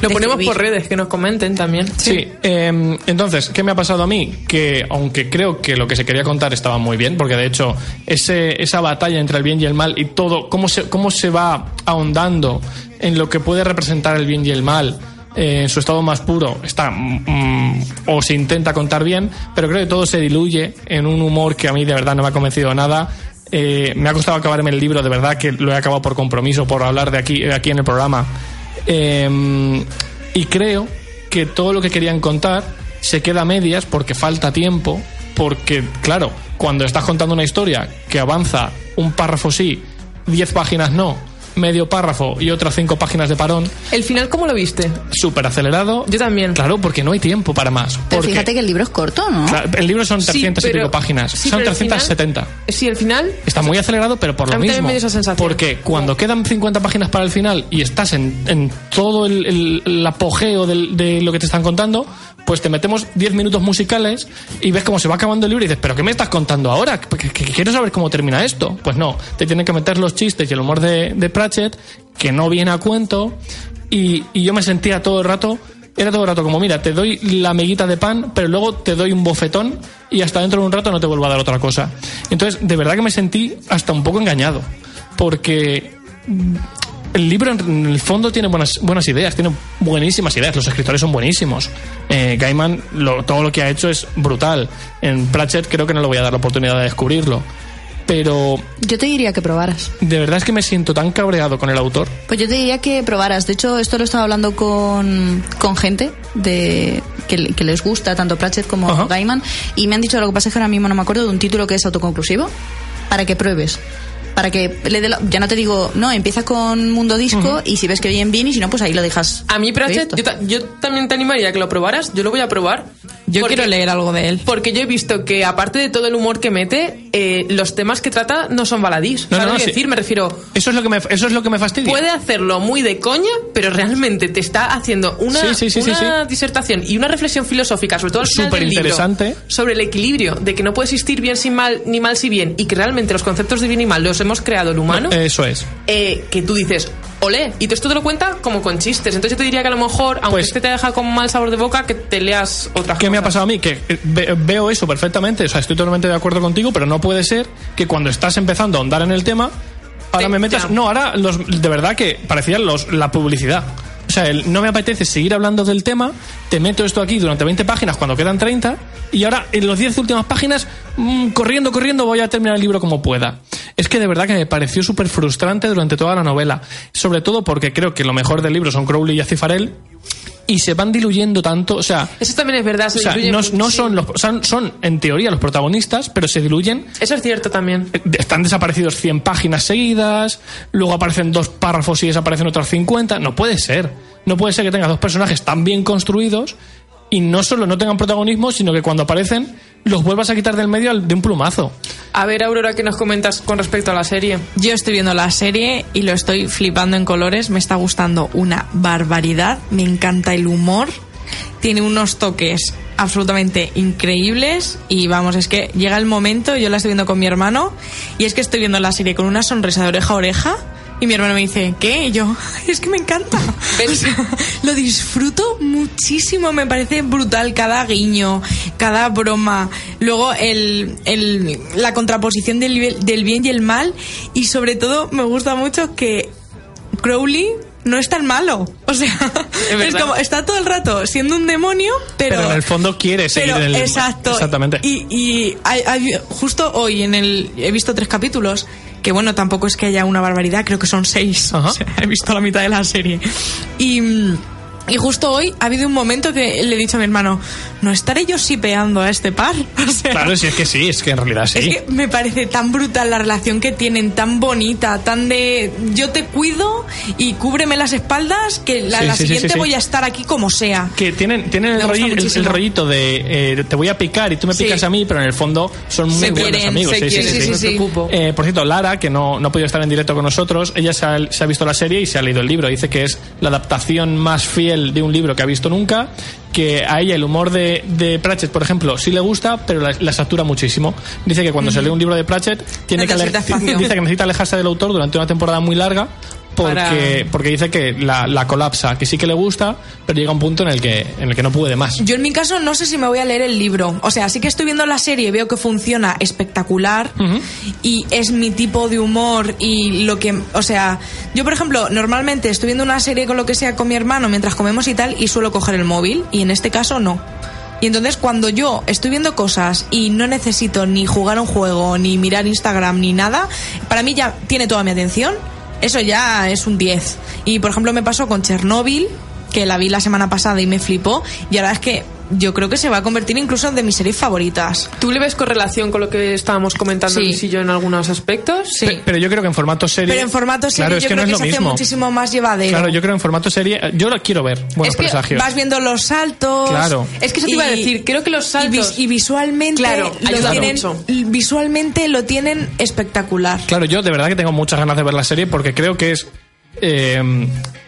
Lo ponemos por redes, que nos comenten también. Sí, eh, entonces, ¿qué me ha pasado a mí? Que aunque creo que lo que se quería contar estaba muy bien, porque de hecho ese, esa batalla entre el bien y el mal y todo, cómo se, cómo se va ahondando en lo que puede representar el bien y el mal eh, en su estado más puro, está mm, o se intenta contar bien, pero creo que todo se diluye en un humor que a mí de verdad no me ha convencido nada. Eh, me ha costado acabarme el libro, de verdad que lo he acabado por compromiso, por hablar de aquí, de aquí en el programa. Eh, y creo que todo lo que querían contar se queda a medias porque falta tiempo, porque, claro, cuando estás contando una historia que avanza un párrafo sí, diez páginas no, medio párrafo y otras cinco páginas de parón, ¿El final cómo lo viste? súper acelerado. Yo también. Claro, porque no hay tiempo para más. Pero Porque- fíjate que el libro es corto, ¿no? Claro, el libro son Sí, 300 y pero- pico páginas. sí, son pero el 370. final- Sí, el final. Está muy acelerado, pero por A lo mí también mismo. me dio esa sensación. Porque cuando quedan 50 páginas para el final y estás en, en todo el, el- el apogeo del- de lo que te están contando, pues te metemos 10 minutos musicales y ves cómo se va acabando el libro y dices, ¿pero qué me estás contando ahora? ¿Que, que- que quiero saber cómo termina esto? Pues no, te tienen que meter los chistes y el humor de, de Que no viene a cuento, y, yo me sentía todo el rato. Era todo el rato como, mira, te doy la amiguita de pan, pero luego te doy un bofetón y hasta dentro de un rato no te vuelvo a dar otra cosa. Entonces, de verdad que me sentí hasta un poco engañado, porque el libro en el fondo tiene buenas, buenas ideas, tiene buenísimas ideas, los escritores son buenísimos. Eh, Gaiman, lo- todo lo que ha hecho es brutal. En Pratchett creo que no le voy a dar la oportunidad de descubrirlo. Pero Yo te diría que probaras. de verdad es que me siento tan cabreado con el autor. Pues yo te diría que probaras. De hecho, esto lo estaba hablando con, con gente de que, que les gusta tanto Pratchett como Ajá. Gaiman y me han dicho lo que pasa es que ahora mismo no me acuerdo de un título que es autoconclusivo para que pruebes. Para que le dé la- ya no te digo, no, empieza con Mundo Disco y si ves que bien bien y si no, pues ahí lo dejas. A mí, Pratchett, yo, ta- yo también te animaría a que lo probaras. Yo lo voy a probar. Yo Porque- quiero leer algo de él. Porque yo he visto que, aparte de todo el humor que mete, eh, los temas que trata no son baladís. No, ¿Sabes no, que sí. decir? Me refiero. Eso es lo que me, eso es lo que me fastidia. Puede hacerlo muy de coña, pero realmente te está haciendo una, Sí, sí, sí, sí, una sí. disertación y una reflexión filosófica, sobre todo al final del libro, Superinteresante. sobre el equilibrio de que no puede existir bien sin mal ni mal sin bien y que realmente los conceptos de bien y mal los hemos creado el humano. Eso es. eh, que tú dices, olé, y esto te lo cuenta como con chistes. Entonces yo te diría que a lo mejor, aunque Pues- este te deja con mal sabor de boca, que te leas otra ¿Qué me ha pasado a mí? Que eh, ve- veo eso perfectamente, o sea, estoy totalmente de acuerdo contigo, pero no puede ser que cuando estás empezando a ahondar en el tema, ahora me metas... ya. No, ahora los, de verdad que parecía los, la publicidad. O sea, el- no me apetece seguir hablando del tema, te meto esto aquí durante 20 páginas cuando quedan 30, y ahora en las 10 últimas páginas, mm, corriendo, corriendo, voy a terminar el libro como pueda. Es que de verdad que me pareció súper frustrante durante toda la novela, sobre todo porque creo que lo mejor del libro son Crowley y Acifarel, y se van diluyendo tanto, o sea, Eso también es verdad. se o sea, diluye no, son, los, son, son, en teoría, los protagonistas, pero se diluyen. Eso es cierto también. Eh, Están desaparecidos 100 páginas seguidas, luego aparecen dos párrafos y desaparecen otros 50. No puede ser. No puede ser que tengas dos personajes tan bien construidos y no solo no tengan protagonismo, sino que cuando aparecen los vuelvas a quitar del medio al- de un plumazo. A ver, Aurora, ¿qué nos comentas con respecto a la serie? Yo estoy viendo la serie y lo estoy flipando en colores. Me está gustando una barbaridad. Me encanta el humor. Tiene unos toques absolutamente increíbles. Y vamos, es que llega el momento, yo la estoy viendo con mi hermano. Y es que estoy viendo la serie con una sonrisa de oreja a oreja. Y mi hermano me dice, ¿qué? Y yo, es que me encanta. (laughs) O sea, lo disfruto muchísimo, me parece brutal cada guiño, cada broma. Luego el, el- la contraposición del, del bien y el mal. Y sobre todo me gusta mucho que Crowley no es tan malo. O sea, es, (laughs) como, está todo el rato siendo un demonio, pero... Pero, en el fondo quiere seguir Pero, en el. exacto. Exactamente. Y, y hay- hay- justo hoy en el he visto tres capítulos que bueno tampoco es que haya una barbaridad, creo que son seis. Ajá. (laughs) O sea, he visto la mitad de la serie y mm, y justo hoy ha habido un momento que le he dicho a mi hermano, no estaré yo sipeando a este par. (laughs) O sea, Claro, si es que sí, es que en realidad sí. es que me parece tan brutal la relación que tienen, tan bonita, tan de yo te cuido y cúbreme las espaldas, que la, Sí, la sí, siguiente sí, sí. voy a estar aquí como sea. que tienen, tienen el, rolli- el- el, rollito de eh, te voy a picar y tú me Sí. picas a mí, pero en el fondo son muy Se buenos quieren, amigos. se sí, sí, quieren, sí. Eh, por cierto, Lara, que no, no ha podido estar en directo con nosotros, ella se ha, se ha visto la serie y se ha leído el libro. Dice que es la adaptación más fiel de un libro que ha visto nunca, que a ella el humor de, de Pratchett, por ejemplo, sí le gusta, pero la, la satura muchísimo. Dice que cuando se lee un libro de Pratchett, tiene que, dice que necesita alejarse del autor durante una temporada muy larga. Porque, Para- porque dice que la, la colapsa, que sí que le gusta, pero llega un punto en el que, en el que no puede más. Yo en mi caso no sé si me voy a leer el libro. O sea, sí que estoy viendo la serie, veo que funciona espectacular y es mi tipo de humor y lo que, o sea, yo por ejemplo, normalmente estoy viendo una serie con lo que sea con mi hermano mientras comemos y tal y suelo coger el móvil y en este caso no. Y entonces cuando yo estoy viendo cosas y no necesito ni jugar a un juego, ni mirar Instagram, ni nada, para mí ya tiene toda mi atención. Eso ya es un 10. Y por ejemplo me pasó con Chernobyl, que la vi la semana pasada y me flipó. Y ahora es que yo creo que se va a convertir incluso en de mis series favoritas. ¿Tú le ves correlación con lo que estábamos comentando Sí. Luis y yo en algunos aspectos? Sí. Pe- Pero yo creo que en formato serie. Pero en formato serie Claro, es yo que creo no que, es lo se hace mismo. muchísimo más llevadero. Claro, yo creo en formato serie. Yo lo quiero ver. Buenos es que presagios. vas viendo los saltos. Claro. Es que eso te iba a decir, creo que los saltos- Y, visualmente, Claro, lo tienen, mucho. visualmente lo tienen espectacular. Claro, yo de verdad que tengo muchas ganas de ver la serie porque creo que es. eh,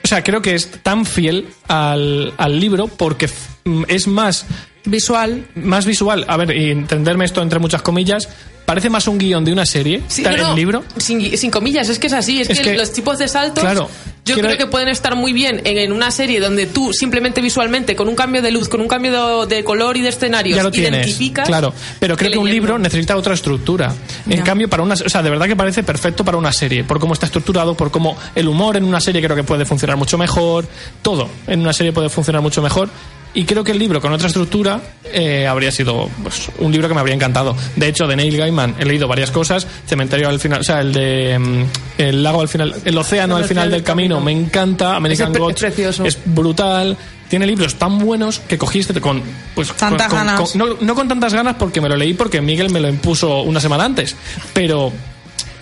sea, creo que es tan fiel al, al libro porque mm, es más, Visual. más visual. A ver, y entenderme esto entre muchas comillas. Parece más un guion de una serie, Sí, tal- no, no, el libro. Sin, sin comillas, es que es así. Es, Es que, que- los tipos de saltos, Claro, yo quiero- creo que pueden estar muy bien en, en una serie donde tú simplemente visualmente, con un cambio de luz, con un cambio de, de color y de escenarios, ya lo tienes. identificas. Claro, pero creo que, un leyendo. libro necesita otra estructura. En cambio, para una, o sea, de verdad que parece perfecto para una serie, por cómo está estructurado, por cómo el humor en una serie creo que puede funcionar mucho mejor, todo en una serie puede funcionar mucho mejor. Y creo que el libro con otra estructura eh, habría sido pues, un libro que me habría encantado. De hecho, de Neil Gaiman he leído varias cosas. Cementerio al final, o sea, el de mm, el lago al final, el océano al final del camino, me encanta. American es Gods es brutal. Tiene libros tan buenos que cogiste con pues Tantas con- con- ganas. con- no, no con tantas ganas porque me lo leí porque Miguel me lo impuso una semana antes, pero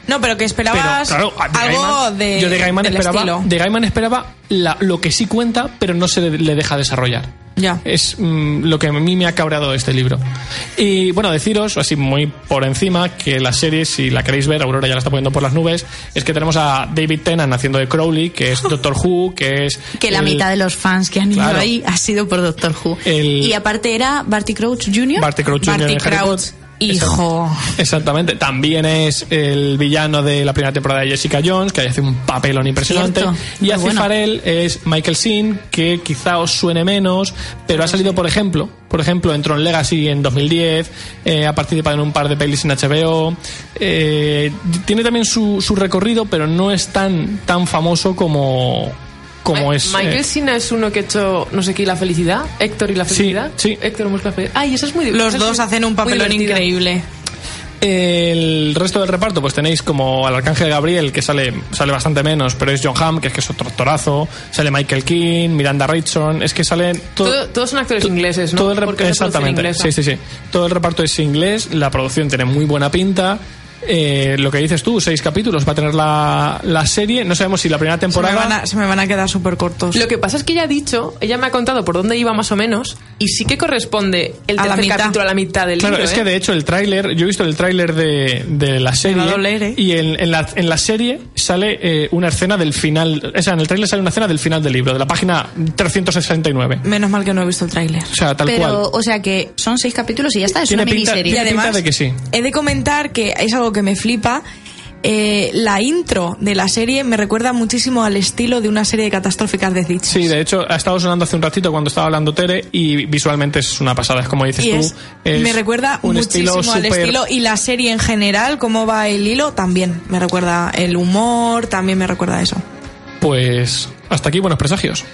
No, pero que pero esperabas claro, de algo Gaiman- de, yo de Gaiman esperaba estilo. de Gaiman esperaba la- lo que sí cuenta, pero no se le, deja desarrollar. Ya. Es mm, lo que a mí me ha cabreado este libro. Y bueno, deciros, así muy por encima, que la serie, si la queréis ver, Aurora ya la está poniendo por las nubes, es que tenemos a David Tennant haciendo de Crowley, que es (laughs) Doctor Who, que es... Que la el- mitad de los fans que han ido Claro. ahí ha sido por Doctor Who. El- Y aparte era Barty Crouch Jr. Barty Crouch Jr. Barty en Harry Crouch, Potter. Hijo. Exactamente. También es el villano de la primera temporada de Jessica Jones, que hace un papelón impresionante. Cierto. Y Aziz bueno. Farrell es Michael Sin, que quizá os suene menos, pero ha salido, por ejemplo, por ejemplo, en Tron Legacy en 2010, eh, ha participado en un par de pelis en HBO. eh, tiene también su, su recorrido, pero no es tan, tan famoso como, como Ma- es. Michael eh, Sina es uno que ha hecho, no sé qué, la felicidad. Héctor y la Sí, felicidad. sí. Héctor busca la felicidad. Ay, eso es muy Los dos muy- hacen un papelón increíble. El resto del reparto, pues tenéis como al Arcángel Gabriel, que sale, sale bastante menos, pero es John Hamm, que es que es otro actorazo. Sale Michael King, Miranda Richardson. Es que salen. todo- Todo- todos son actores to- ingleses, ¿no? Todo el exactamente. Sí, sí, sí. Todo el reparto es inglés. La producción tiene muy buena pinta. Eh, lo que dices tú, seis capítulos va a tener la, la serie. No sabemos si la primera Se me, temporada. van a, se me van a quedar súper cortos. Lo que pasa es que ella ha dicho, ella me ha contado por dónde iba más o menos, y sí que corresponde el A la tercer capítulo a la mitad del Claro, libro. es ¿eh? que de hecho el tráiler, yo he visto el tráiler de, de la serie va a doler, ¿eh? y en, en la, en la serie sale eh, una escena del final, o sea, en el tráiler sale una escena del final del libro, de la página 369. Menos mal que no he visto el tráiler. O sea, tal Pero, cual. o sea que son seis capítulos y ya está, es una pinta- miniserie. tiene pinta de que sí. He de comentar que es algo que me flipa. eh, la intro de la serie me recuerda muchísimo al estilo de una serie de catastróficas de Ditch. Sí, de hecho, ha estado sonando hace un ratito cuando estaba hablando Tere y visualmente es una pasada, es como dices Y tú. es- es me recuerda un muchísimo estilo al estilo y la serie en general, cómo va el hilo, también me recuerda el humor, también me recuerda a eso. Pues hasta aquí buenos presagios.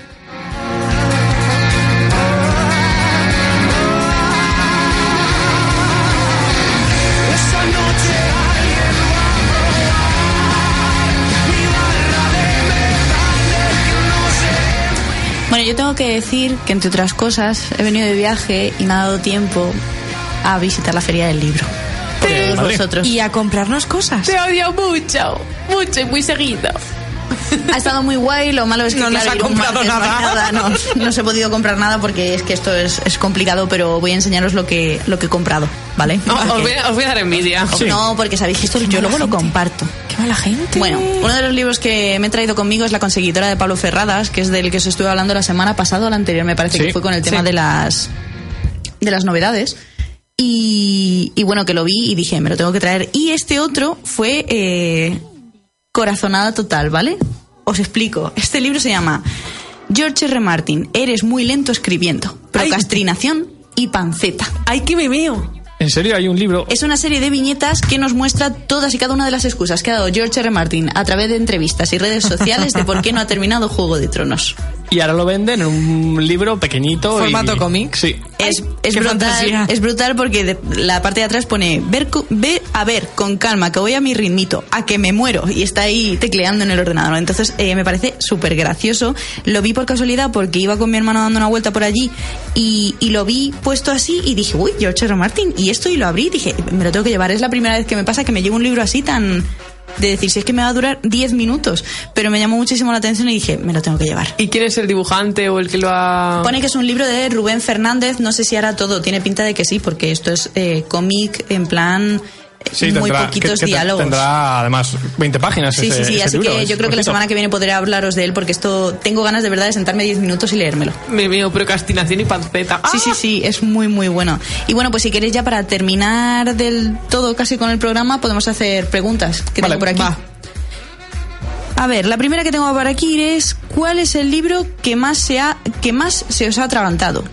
Tengo que decir que, entre otras cosas, he venido de viaje y me ha dado tiempo a visitar la Feria del Libro. Por Bien, todos Madrid. vosotros. Y a comprarnos cosas. Te odio mucho, mucho y muy seguido. Ha estado muy guay, lo malo es que No nos claro, ha comprado nada. No, no os he podido comprar nada porque es que esto es, es complicado, pero voy a enseñaros lo que, lo que he comprado, ¿vale? No, Porque- os, voy a, os voy a dar envidia. Sí. No, porque sabéis que esto yo luego lo comparto. Qué mala gente. Bueno, uno de los libros que me he traído conmigo es La conseguidora de Pablo Ferradas, que es del que os estuve hablando la semana pasada o la anterior, me parece Sí, que fue con el tema sí. de las de las novedades. Y, y bueno, que lo vi y dije, me lo tengo que traer. Y este otro fue eh, Corazonada Total, ¿vale? Os explico. Este libro se llama George R. Martin, Eres muy lento escribiendo. Procrastinación y panceta. ¡Ay, que me veo! En serio, hay un libro. Es una serie de viñetas que nos muestra todas y cada una de las excusas que ha dado George R. Martin a través de entrevistas y redes sociales de por qué no ha terminado Juego de Tronos. Y ahora lo venden en un libro pequeñito. Formato y- cómic. Sí. Es, Ay, es brutal, fantasía. es brutal porque de- la parte de atrás pone ver, ve a ver con calma que voy a mi ritmito, a que me muero y está ahí tecleando en el ordenador. Entonces eh, me parece súper gracioso. Lo vi por casualidad porque iba con mi hermano dando una vuelta por allí y, y lo vi puesto así y dije, uy, George. R. Martin y esto y lo abrí y dije, me lo tengo que llevar. Es la primera vez que me pasa que me llevo un libro así tan de decir, si es que me va a durar 10 minutos, pero me llamó muchísimo la atención y dije, me lo tengo que llevar. ¿Y quién es el dibujante o el que lo ha...? Pone que es un libro de Rubén Fernández, no sé si hará todo, tiene pinta de que sí, porque esto es eh, cómic en plan Sí, muy tendrá, poquitos que- que te- diálogos. Tendrá además 20 páginas. Sí, ese- sí, sí, ese así libro, que yo creo que la semana que viene podré hablaros de él porque esto tengo ganas de verdad de sentarme 10 minutos y leérmelo. Me veo procrastinación y panceta. Sí, sí, ¡Ah! sí, es muy, muy bueno. Y bueno, pues si queréis ya para terminar del todo casi con el programa, podemos hacer preguntas que Vale, tengo por aquí. va. A ver, la primera que tengo por aquí es ¿cuál es el libro que más se ha, que más se os ha atragantado?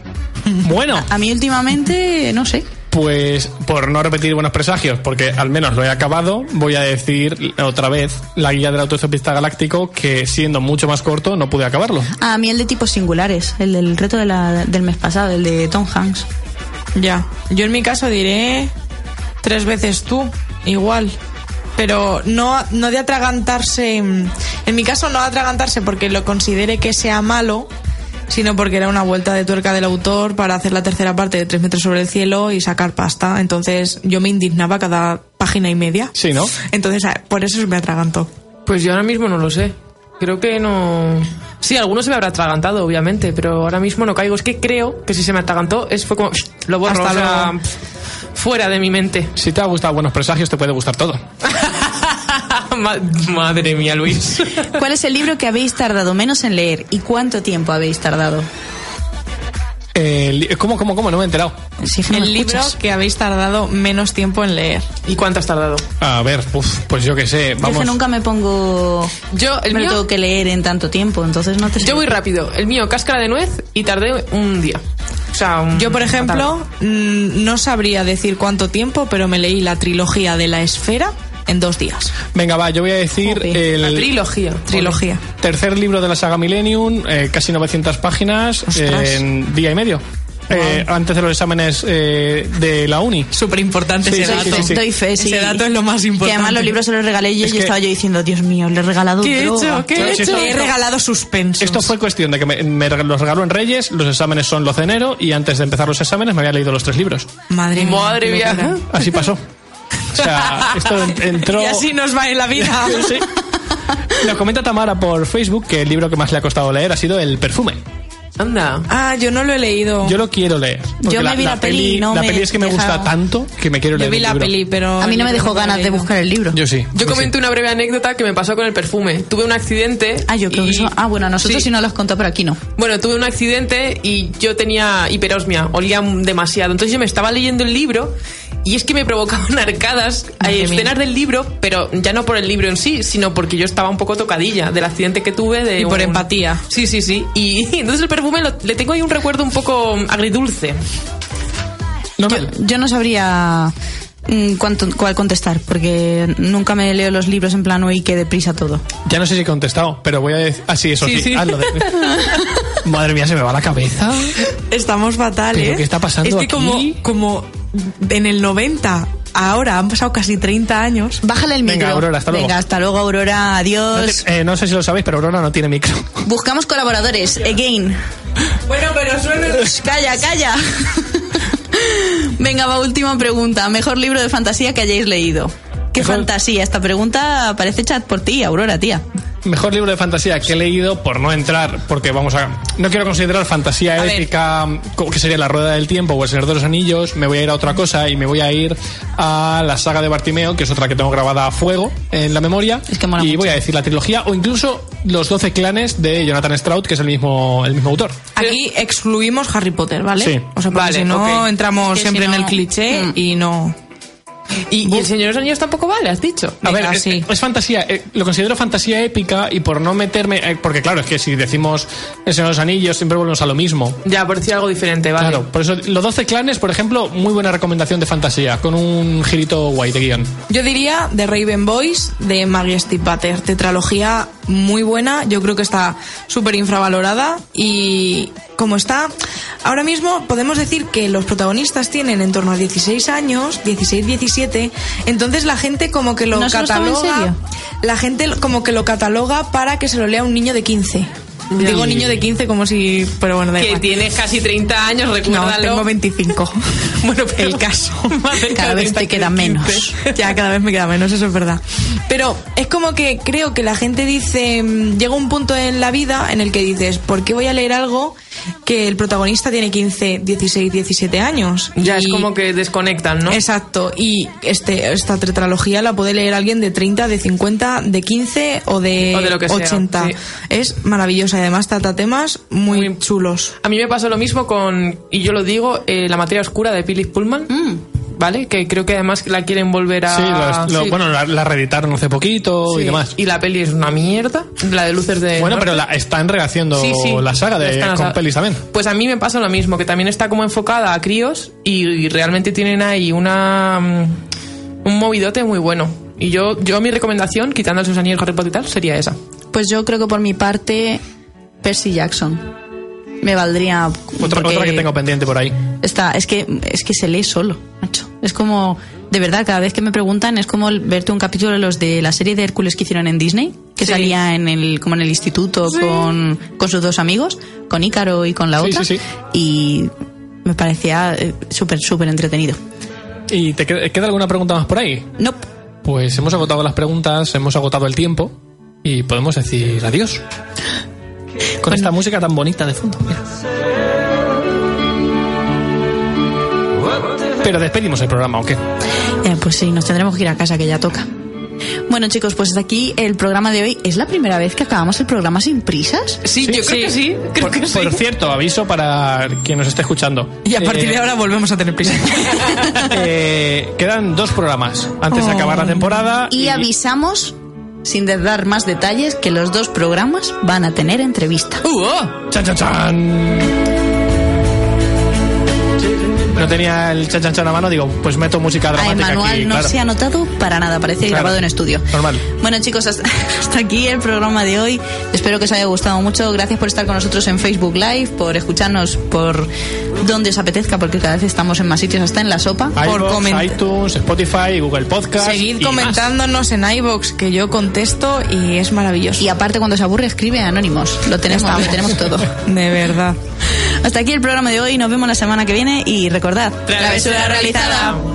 Bueno, A mí últimamente, no sé. Pues por no repetir buenos presagios, porque al menos lo he acabado, voy a decir otra vez la guía del autoestopista galáctico, que siendo mucho más corto no pude acabarlo. A mí el de tipos singulares, el del reto de la- del mes pasado, el de Tom Hanks. Ya. Yo en mi caso diré tres veces tú, igual. Pero no, no de atragantarse. En mi caso, no atragantarse porque lo considere que sea malo, sino porque era una vuelta de tuerca del autor para hacer la tercera parte de Tres metros sobre el cielo y sacar pasta. Entonces yo me indignaba cada página y media. Sí, ¿no? Entonces por eso me atragantó. Pues yo ahora mismo no lo sé. Creo que no... Sí, alguno se me habrá atragantado, obviamente, pero ahora mismo no caigo. Es que creo que si se me atragantó, es, fue como... Lo borro, Hasta o sea, luego. pf, fuera de mi mente. Si te ha gustado buenos presagios, te puede gustar todo. (laughs) Ma- Madre mía, Luis. (laughs) ¿Cuál es el libro que habéis tardado menos en leer y cuánto tiempo habéis tardado? Eh, ¿Cómo, cómo, cómo? No me he enterado. Me El libro que habéis tardado menos tiempo en leer. ¿Y cuánto has tardado? A ver, uf, pues yo qué sé, Yo vamos. que nunca me pongo. Yo, el me lo mío... tengo que leer en tanto tiempo, entonces no te Yo voy rápido. El mío, cáscara de nuez, y tardé un día. O sea, un- Yo, por ejemplo, mm, no sabría decir cuánto tiempo, pero me leí la trilogía de la esfera en dos días. Venga, va, yo voy a decir Jope. La trilogía. Trilogía. tercer libro de la saga Millennium, eh, casi 900 páginas, en día y medio. Eh, antes de los exámenes eh, de la uni. Súper importante Sí, ese dato. sí, sí. Doy fe, sí. Ese dato es lo más Que importante. además los libros se los regalé y Es yo que- estaba yo diciendo, Dios mío, le he regalado ¿Qué he hecho? ¿Qué he hecho? esto- He regalado suspenso. Esto fue cuestión de que me, me los regaló en Reyes, los exámenes son 12 de enero y antes de empezar los exámenes me había leído los tres libros. Madre mía. Madre. Así pasó. O sea, esto en- entró... Y así nos va en la vida. (laughs) Sí. Nos comenta Tamara por Facebook que el libro que más le ha costado leer ha sido El perfume. Anda. Ah, yo no lo he leído. Yo lo quiero leer. Yo me vi la peli y no La me peli es que me gusta tanto que me quiero Yo leer vi el la libro. peli, pero... A mí no me dejó ganas de buscar el libro. Yo sí. Yo pues comento una breve anécdota que me pasó con el perfume. Tuve un accidente. Ah, yo creo que y- eso. Ah, bueno, a nosotros Sí. sí nos los contó, pero aquí no. Bueno, tuve un accidente y yo tenía hiperosmia, olía demasiado. Entonces yo me estaba leyendo el libro y es que me provocaban (laughs) arcadas, eh, mía. escenas del libro, pero ya no por el libro en sí, sino porque yo estaba un poco tocadilla del accidente que tuve. De Y por empatía. Sí, sí, sí. Y (laughs) entonces el perfume lo- le tengo ahí un recuerdo un poco agridulce. Yo, Normal. yo no sabría mm, cuánto, cuál contestar, porque nunca me leo los libros en plan, uy, que deprisa todo. Ya no sé si he contestado, pero voy a decir... Ah, sí, eso Sí, sí. sí. hazlo de- (laughs) Madre mía, se me va la cabeza. Estamos fatal, ¿Pero ¿eh? qué está pasando es que aquí? como, como en el 90, ahora han pasado casi 30 años. Bájale el Venga, micro. Aurora, hasta luego. Venga, hasta luego, Aurora. No, Adiós. te- eh, no sé si lo sabéis, pero Aurora no tiene micro. Buscamos colaboradores. Again. Bueno, pero suena... Calla, calla. (laughs) Venga, va, última pregunta. Mejor libro de fantasía que hayáis leído. ¿Qué Mejor- fantasía? Esta pregunta parece chat por ti, Aurora, tía. Mejor libro de fantasía que he leído por no entrar, porque vamos a. No quiero considerar fantasía A épica, que sería La Rueda del Tiempo o El Señor de los Anillos. Me voy a ir a otra cosa y me voy a ir a la saga de Bartimeo, que es otra que tengo grabada a fuego en la memoria. Es que mola y mucho. voy a decir la trilogía o incluso Los Doce Clanes de Jonathan Stroud, que es el mismo, el mismo autor. Aquí excluimos Harry Potter, ¿vale? Sí. O sea, porque Vale, si no entramos Que siempre si en el cliché Mm. y no... Y, y el Señor de los Anillos tampoco vale, has dicho. A ver, Venga, es, sí. es fantasía, eh, lo considero fantasía épica y por no meterme, eh, porque claro, es que si decimos El Señor de los Anillos siempre volvemos a lo mismo. Ya, por decir algo diferente, vale. Claro, por eso los 12 clanes, por ejemplo, muy buena recomendación de fantasía, con un girito guay de guion. Yo diría The Raven Boys de Maggie Stiefvater. Tetralogía muy buena. Yo creo que está súper infravalorada. Y como está, ahora mismo podemos decir que los protagonistas tienen en torno a 16 años, 16, 17. Entonces la gente como que lo ¿No se lo toma en cataloga. serio? La gente como que lo cataloga para que se lo lea un niño de 15. Digo niño de 15 como si. Pero bueno, da Que igual. tienes casi 30 años, No, recuérdalo. tengo 25. (laughs) Bueno, pero el caso. (laughs) Cada vez 30 te que queda de 15. menos. Ya, cada vez me queda menos, eso es verdad. Pero es como que creo que la gente dice, mm, llega un punto en la vida en el que dices, ¿por qué voy a leer algo que el protagonista tiene 15, 16, 17 años? Ya es como que desconectan, ¿no? Exacto, y este, esta tetralogía la puede leer alguien de 30, de 50, de 15 o de, O de lo que sea, 80. sí. Es maravillosa y además trata temas muy, Muy- chulos. A mí me pasó lo mismo con, y yo lo digo, eh, La materia oscura de Philip Pullman. ¿Vale? Que creo que además la quieren volver a. Sí, lo- lo- Sí. bueno, la, la reeditaron hace poquito y demás. Y la peli es una mierda. La de luces de. Bueno, Norte. pero la, están rehaciendo Sí, sí. la saga de, con saga. pelis también. Pues a mí me pasa lo mismo, que también está como enfocada a críos y, y realmente tienen ahí una mm, un movidote muy bueno. Y yo, yo mi recomendación, quitando sus anillos Harry Potter y tal, sería esa. Pues yo creo que por mi parte, Percy Jackson. Me valdría. Otra, otra que tengo pendiente por ahí. Está, es que, es que se lee solo, macho. Es como, de verdad, cada vez que me preguntan, es como verte un capítulo de los de la serie de Hércules que hicieron en Disney, que Sí. salía en el, como en el instituto con, con sus dos amigos, con Ícaro y con la Sí, otra. sí, sí. Y me parecía eh, súper, súper entretenido. ¿Y te queda, queda alguna pregunta más por ahí? No, Pues hemos agotado las preguntas, hemos agotado el tiempo y podemos decir adiós. Con esta música tan bonita de fondo. mira. Pero despedimos el programa, ¿o qué? Eh, pues sí, nos tendremos que ir a casa, que ya toca. Bueno, chicos, pues hasta aquí el programa de hoy. ¿Es la primera vez que acabamos el programa sin prisas? Sí, yo creo que sí. Creo Por, que sí. por cierto, aviso para quien nos esté escuchando. Y a partir Eh, de ahora volvemos a tener prisa. (laughs) eh, quedan dos programas antes de acabar la temporada. Y avisamos, sin dar más detalles, que los dos programas van a tener entrevista. Uh, oh. ¡Chan, chan, chan! No tenía el chan, chan, chan a mano, digo, pues meto música A dramática Emanuel aquí. no claro. se ha notado para nada, parece Claro. grabado en estudio. Normal. Bueno chicos, hasta, (laughs) hasta aquí el programa de hoy. Espero que os haya gustado mucho. Gracias por estar con nosotros en Facebook Live, por escucharnos por donde os apetezca, porque cada vez estamos en más sitios, hasta en la sopa. por iVoox, comentar. iTunes, Spotify, Google Podcast. Seguid y más. comentándonos en iBox que yo contesto y es maravilloso. Y aparte, cuando se aburre, escribe Anónimos. Lo tenemos, lo tenemos todo. (laughs) De verdad. Hasta aquí el programa de hoy. Nos vemos la semana que viene y recordad, Travesura realizada.